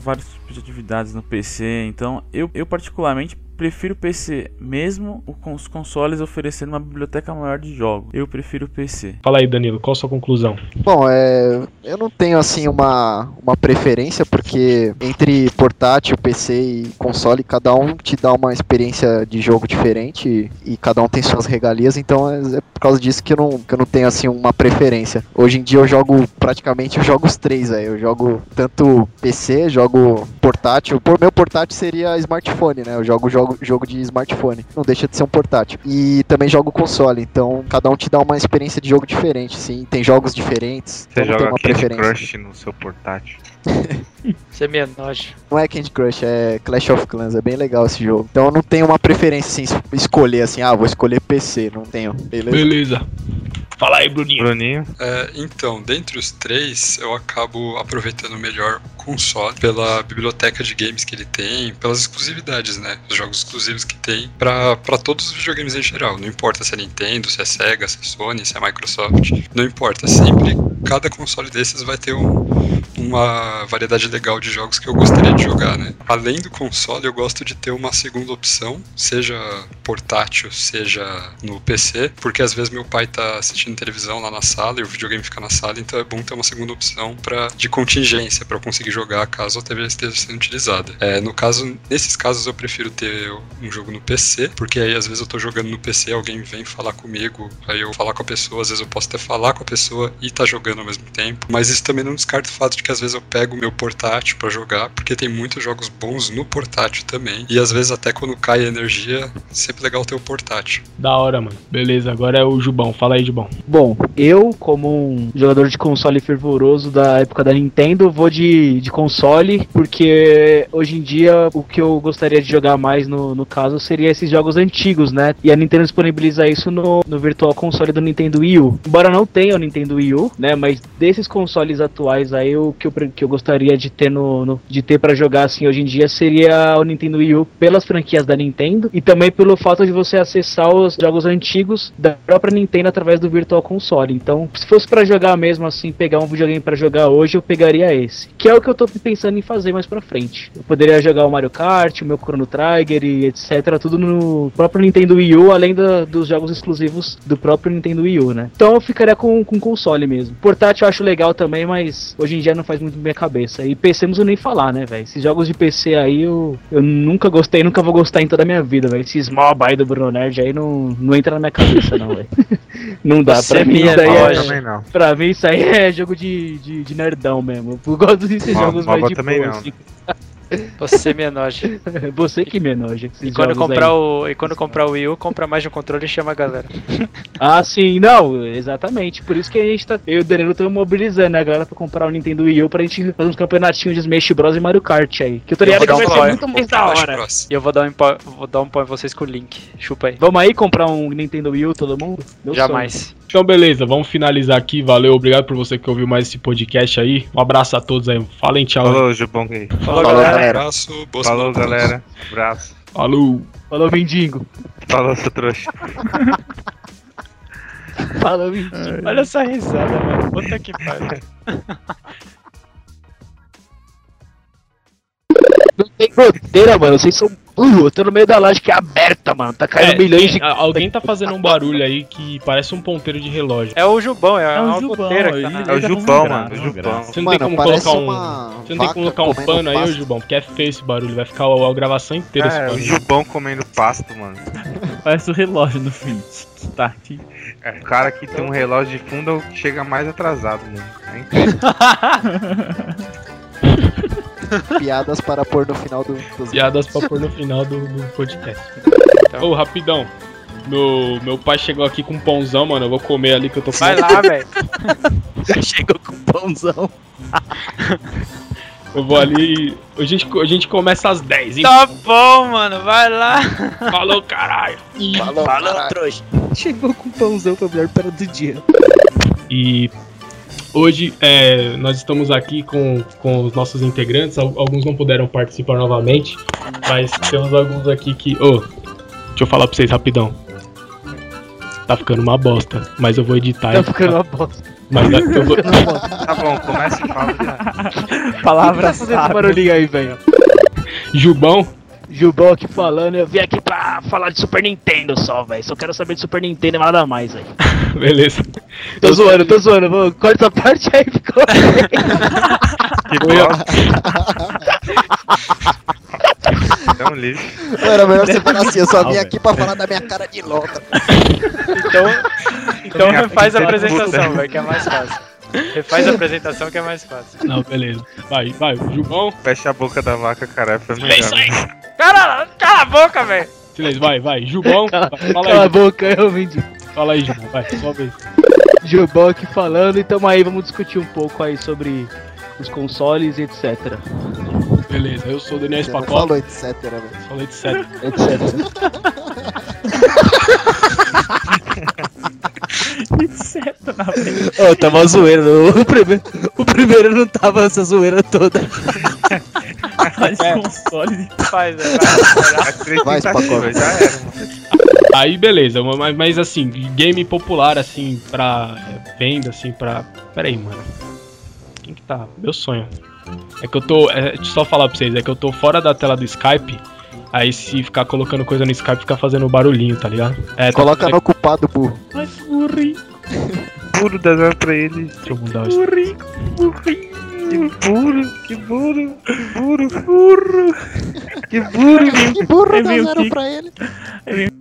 de atividades no PC, então eu, eu particularmente prefiro PC, mesmo com os consoles oferecendo uma biblioteca maior de jogos. Eu prefiro PC. Fala aí, Danilo, qual a sua conclusão? Bom, é, eu não tenho assim uma, uma preferência, porque entre portátil, PC e console, cada um te dá uma experiência de jogo diferente e, e cada um tem suas regalias, então é, é, por causa disso que eu, não, que eu não tenho assim uma preferência. Hoje em dia eu jogo praticamente eu jogo os três, aí. eu jogo tanto PC, jogo portátil. Por meu portátil seria smartphone, né? Eu jogo jogo jogo, jogo de smartphone. Não deixa de ser um portátil. E também jogo console, então cada um te dá uma experiência de jogo diferente, sim. Tem jogos diferentes. Você então joga tem uma Candy preferência. Crush no seu portátil. Você é meio nojo. Não é Candy Crush, é Clash of Clans, é bem legal esse jogo. Então eu não tenho uma preferência assim, es- escolher assim, ah, vou escolher PC, não tenho. Beleza? Beleza. Fala aí, Bruninho. Bruninho, É, então, dentre os três, eu acabo aproveitando melhor o console pela biblioteca de games que ele tem, pelas exclusividades, né? Os jogos exclusivos que tem pra todos os videogames em geral. Não importa se é Nintendo, se é Sega, se é Sony, se é Microsoft. Não importa, sempre cada console desses vai ter um- uma variedade legal de jogos que eu gostaria de jogar, né? Além do console, eu gosto de ter uma segunda opção, seja portátil, seja no PC, porque às vezes meu pai tá assistindo televisão lá na sala e o videogame fica na sala, então é bom ter uma segunda opção para de contingência para eu conseguir jogar caso a TV esteja sendo utilizada. É, no caso, nesses casos eu prefiro ter um jogo no PC, porque aí às vezes eu tô jogando no PC, alguém vem falar comigo, aí eu falar com a pessoa, às vezes eu posso até falar com a pessoa e tá jogando ao mesmo tempo. Mas isso também não descarta o fato de que às vezes eu pego o meu portátil para jogar, porque tem muitos jogos bons no portátil também. E às vezes até quando cai a energia, sempre legal ter o portátil. Da hora, mano. Beleza, agora é o Jubão. Fala aí, Jubão. Bom, eu, como um jogador de console fervoroso da época da Nintendo, vou de, de console, porque hoje em dia o que eu gostaria de jogar mais no, no caso seria esses jogos antigos, né? E a Nintendo disponibiliza isso no, no Virtual Console do Nintendo Wii U. Embora não tenha o Nintendo Wii U, né? Mas desses consoles atuais aí, o que eu, que eu gostaria de ter no, no- de ter para jogar assim hoje em dia seria o Nintendo Wii U pelas franquias da Nintendo e também pelo fato de você acessar os jogos antigos da própria Nintendo através do Virtual Console. Então, se fosse para jogar mesmo assim, pegar um videogame para jogar hoje, eu pegaria esse. Que é o que eu tô pensando em fazer mais pra frente. Eu poderia jogar o Mario Kart, o meu Chrono Trigger e etc, tudo no próprio Nintendo Wii U, além da- dos jogos exclusivos do próprio Nintendo Wii U, né? Então eu ficaria com, com console mesmo. Portátil eu acho legal também, mas hoje em dia não faz muito minha cabeça. E PC não nem falar, né, velho? Esses jogos de PC aí eu, eu nunca gostei, nunca vou gostar em toda a minha vida, velho. Esses mob aí do Bruno Nerd aí não, não entra na minha cabeça, não, velho. Não dá, Você pra mim minha isso noja. é, também não. Pra mim isso aí é jogo de, de, de nerdão mesmo. Eu gosto desses jogos mais também não. assim. Você me enoja. Você que me enoja. E quando, comprar o, e quando comprar o Wii U, compra mais de um controle e chama a galera. Ah, sim, não, exatamente. Por isso que a gente tá. Eu e o Danilo estamos mobilizando a galera pra comprar o Nintendo Wii U pra gente fazer uns campeonatinhos de Smash Bros e Mario Kart aí. Que eu tô ligado que vai um ser muito mais da hora. Próximo. E eu vou dar um pau, vou dar um pau em vocês com o link. Chupa aí. Vamos aí comprar um Nintendo Wii U, todo mundo? Meu Jamais. Então, beleza, vamos finalizar aqui. Valeu, obrigado por você que ouviu mais esse podcast aí. Um abraço a todos aí. Falem tchau. Falou. Falou, Falou, galera. Galera. Abraço, boas Falou, galera. Abraço. Falou. Falou, Mendigo. Falou, seu trouxa. Falou, Mendigo. Olha essa risada, mano. Puta que pariu. Não tem goteira, mano. Vocês são burros. Eu tô no meio da laje que é aberta, mano. Tá caindo É, milhões de. tem- a- alguém tá fazendo um barulho aí que parece um ponteiro de relógio. É o Jubão, é, É o Jubão, tá na- É o tá Jubão, mano. O Jubão. Você não Mano, tem como colocar um. Você não tem como colocar um pano aí, ô. Jubão, porque é feio esse barulho. Vai ficar a, a gravação inteira esse É, o barulho. Jubão comendo pasto, mano. Parece o relógio no fim. Tá aqui. É, o cara que tem um relógio de fundo chega mais atrasado, mano. É incrível. Piadas para pôr no final do, dos Piadas pra pôr no final do, do podcast. Então. Ô, rapidão. Meu, meu pai chegou aqui com um pãozão, mano. Eu vou comer ali que eu tô com Vai lá, velho. Chegou com pãozão. Eu vou ali. A gente, a gente começa às 10, hein? Tá bom, mano. Vai lá. Falou, caralho! Falou, caralho. trouxa. Chegou com pãozão pra melhor para do dia. E hoje é, nós estamos aqui com, com os nossos integrantes. Al- Alguns não puderam participar novamente, mas temos alguns aqui que. Ô, deixa eu falar pra vocês rapidão. Tá ficando uma bosta, mas eu vou editar. Tá ficando uma bosta. Mas eu vou, Tá bom, começa e fala. Palavra Tá fazendo esse barulhinho aí, velho. Jubão, Gilbão aqui falando, eu vim aqui pra falar de Super Nintendo só, velho. Só quero saber de Super Nintendo e nada mais, velho. beleza. Tô zoando, tô zoando. Vou, corta essa parte aí, ficou. Que bosta. É um lixo. Era melhor você falar assim, eu só vim Não, aqui pra falar da minha cara de louca. Então, então refaz a apresentação, velho, que é mais fácil. Refaz a apresentação que é mais fácil. Não, beleza. Vai, vai, Jubão. Fecha a boca da vaca, cara. Foi melhor. Cara, cala a boca, velho. Silêncio, vai, vai. Jubão. Cala, Fala cala a boca, eu vim de fala aí, Jubão. Vai, sua vez. Gilbão aqui falando, e tamo aí, vamos discutir um pouco aí sobre os consoles e etc. Beleza, eu sou o Daniel Você falou etc, velho. Falei sério. etc. Inseto na frente. Ô, tava uma zoeira. O primeiro, o primeiro não tava essa zoeira toda. Faz console. Faz, velho. vai. As três Vai, tentativas, já era. Aí beleza, mas, mas assim, game popular assim pra é, venda assim pra. Pera aí, mano. Quem que tá? Meu sonho. É que eu tô. É, deixa eu só falar pra vocês, é que eu tô fora da tela do Skype. Aí se ficar colocando coisa no Skype, fica fazendo barulhinho, tá ligado? É, tá Coloca tudo no ocupado, burro. Mas burri. Puro das horas pra ele. Deixa eu mudar o Burri. Burri. Que burro, que burro, que burro, burro. Que burro. Que burro, É dá meio zero que- pra ele. Mas-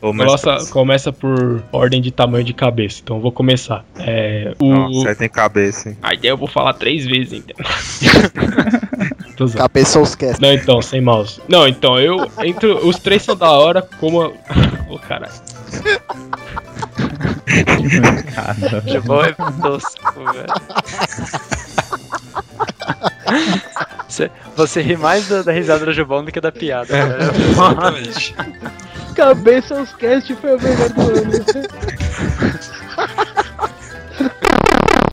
Começa, começa por ordem de tamanho de cabeça, então eu vou começar. É. O. Nossa, aí tem cabeça, hein. Aí eu vou falar três vezes, então. Zoando. Cabeçols cast. Não, então, sem mouse. Não, então, eu. Entre, os três são da hora, como. Ô, caralho. Cara, Jubão é tosco, velho. Você, você ri mais da, da risada do Jubão do que da piada. É, né? exatamente. Cast foi a melhor do ano.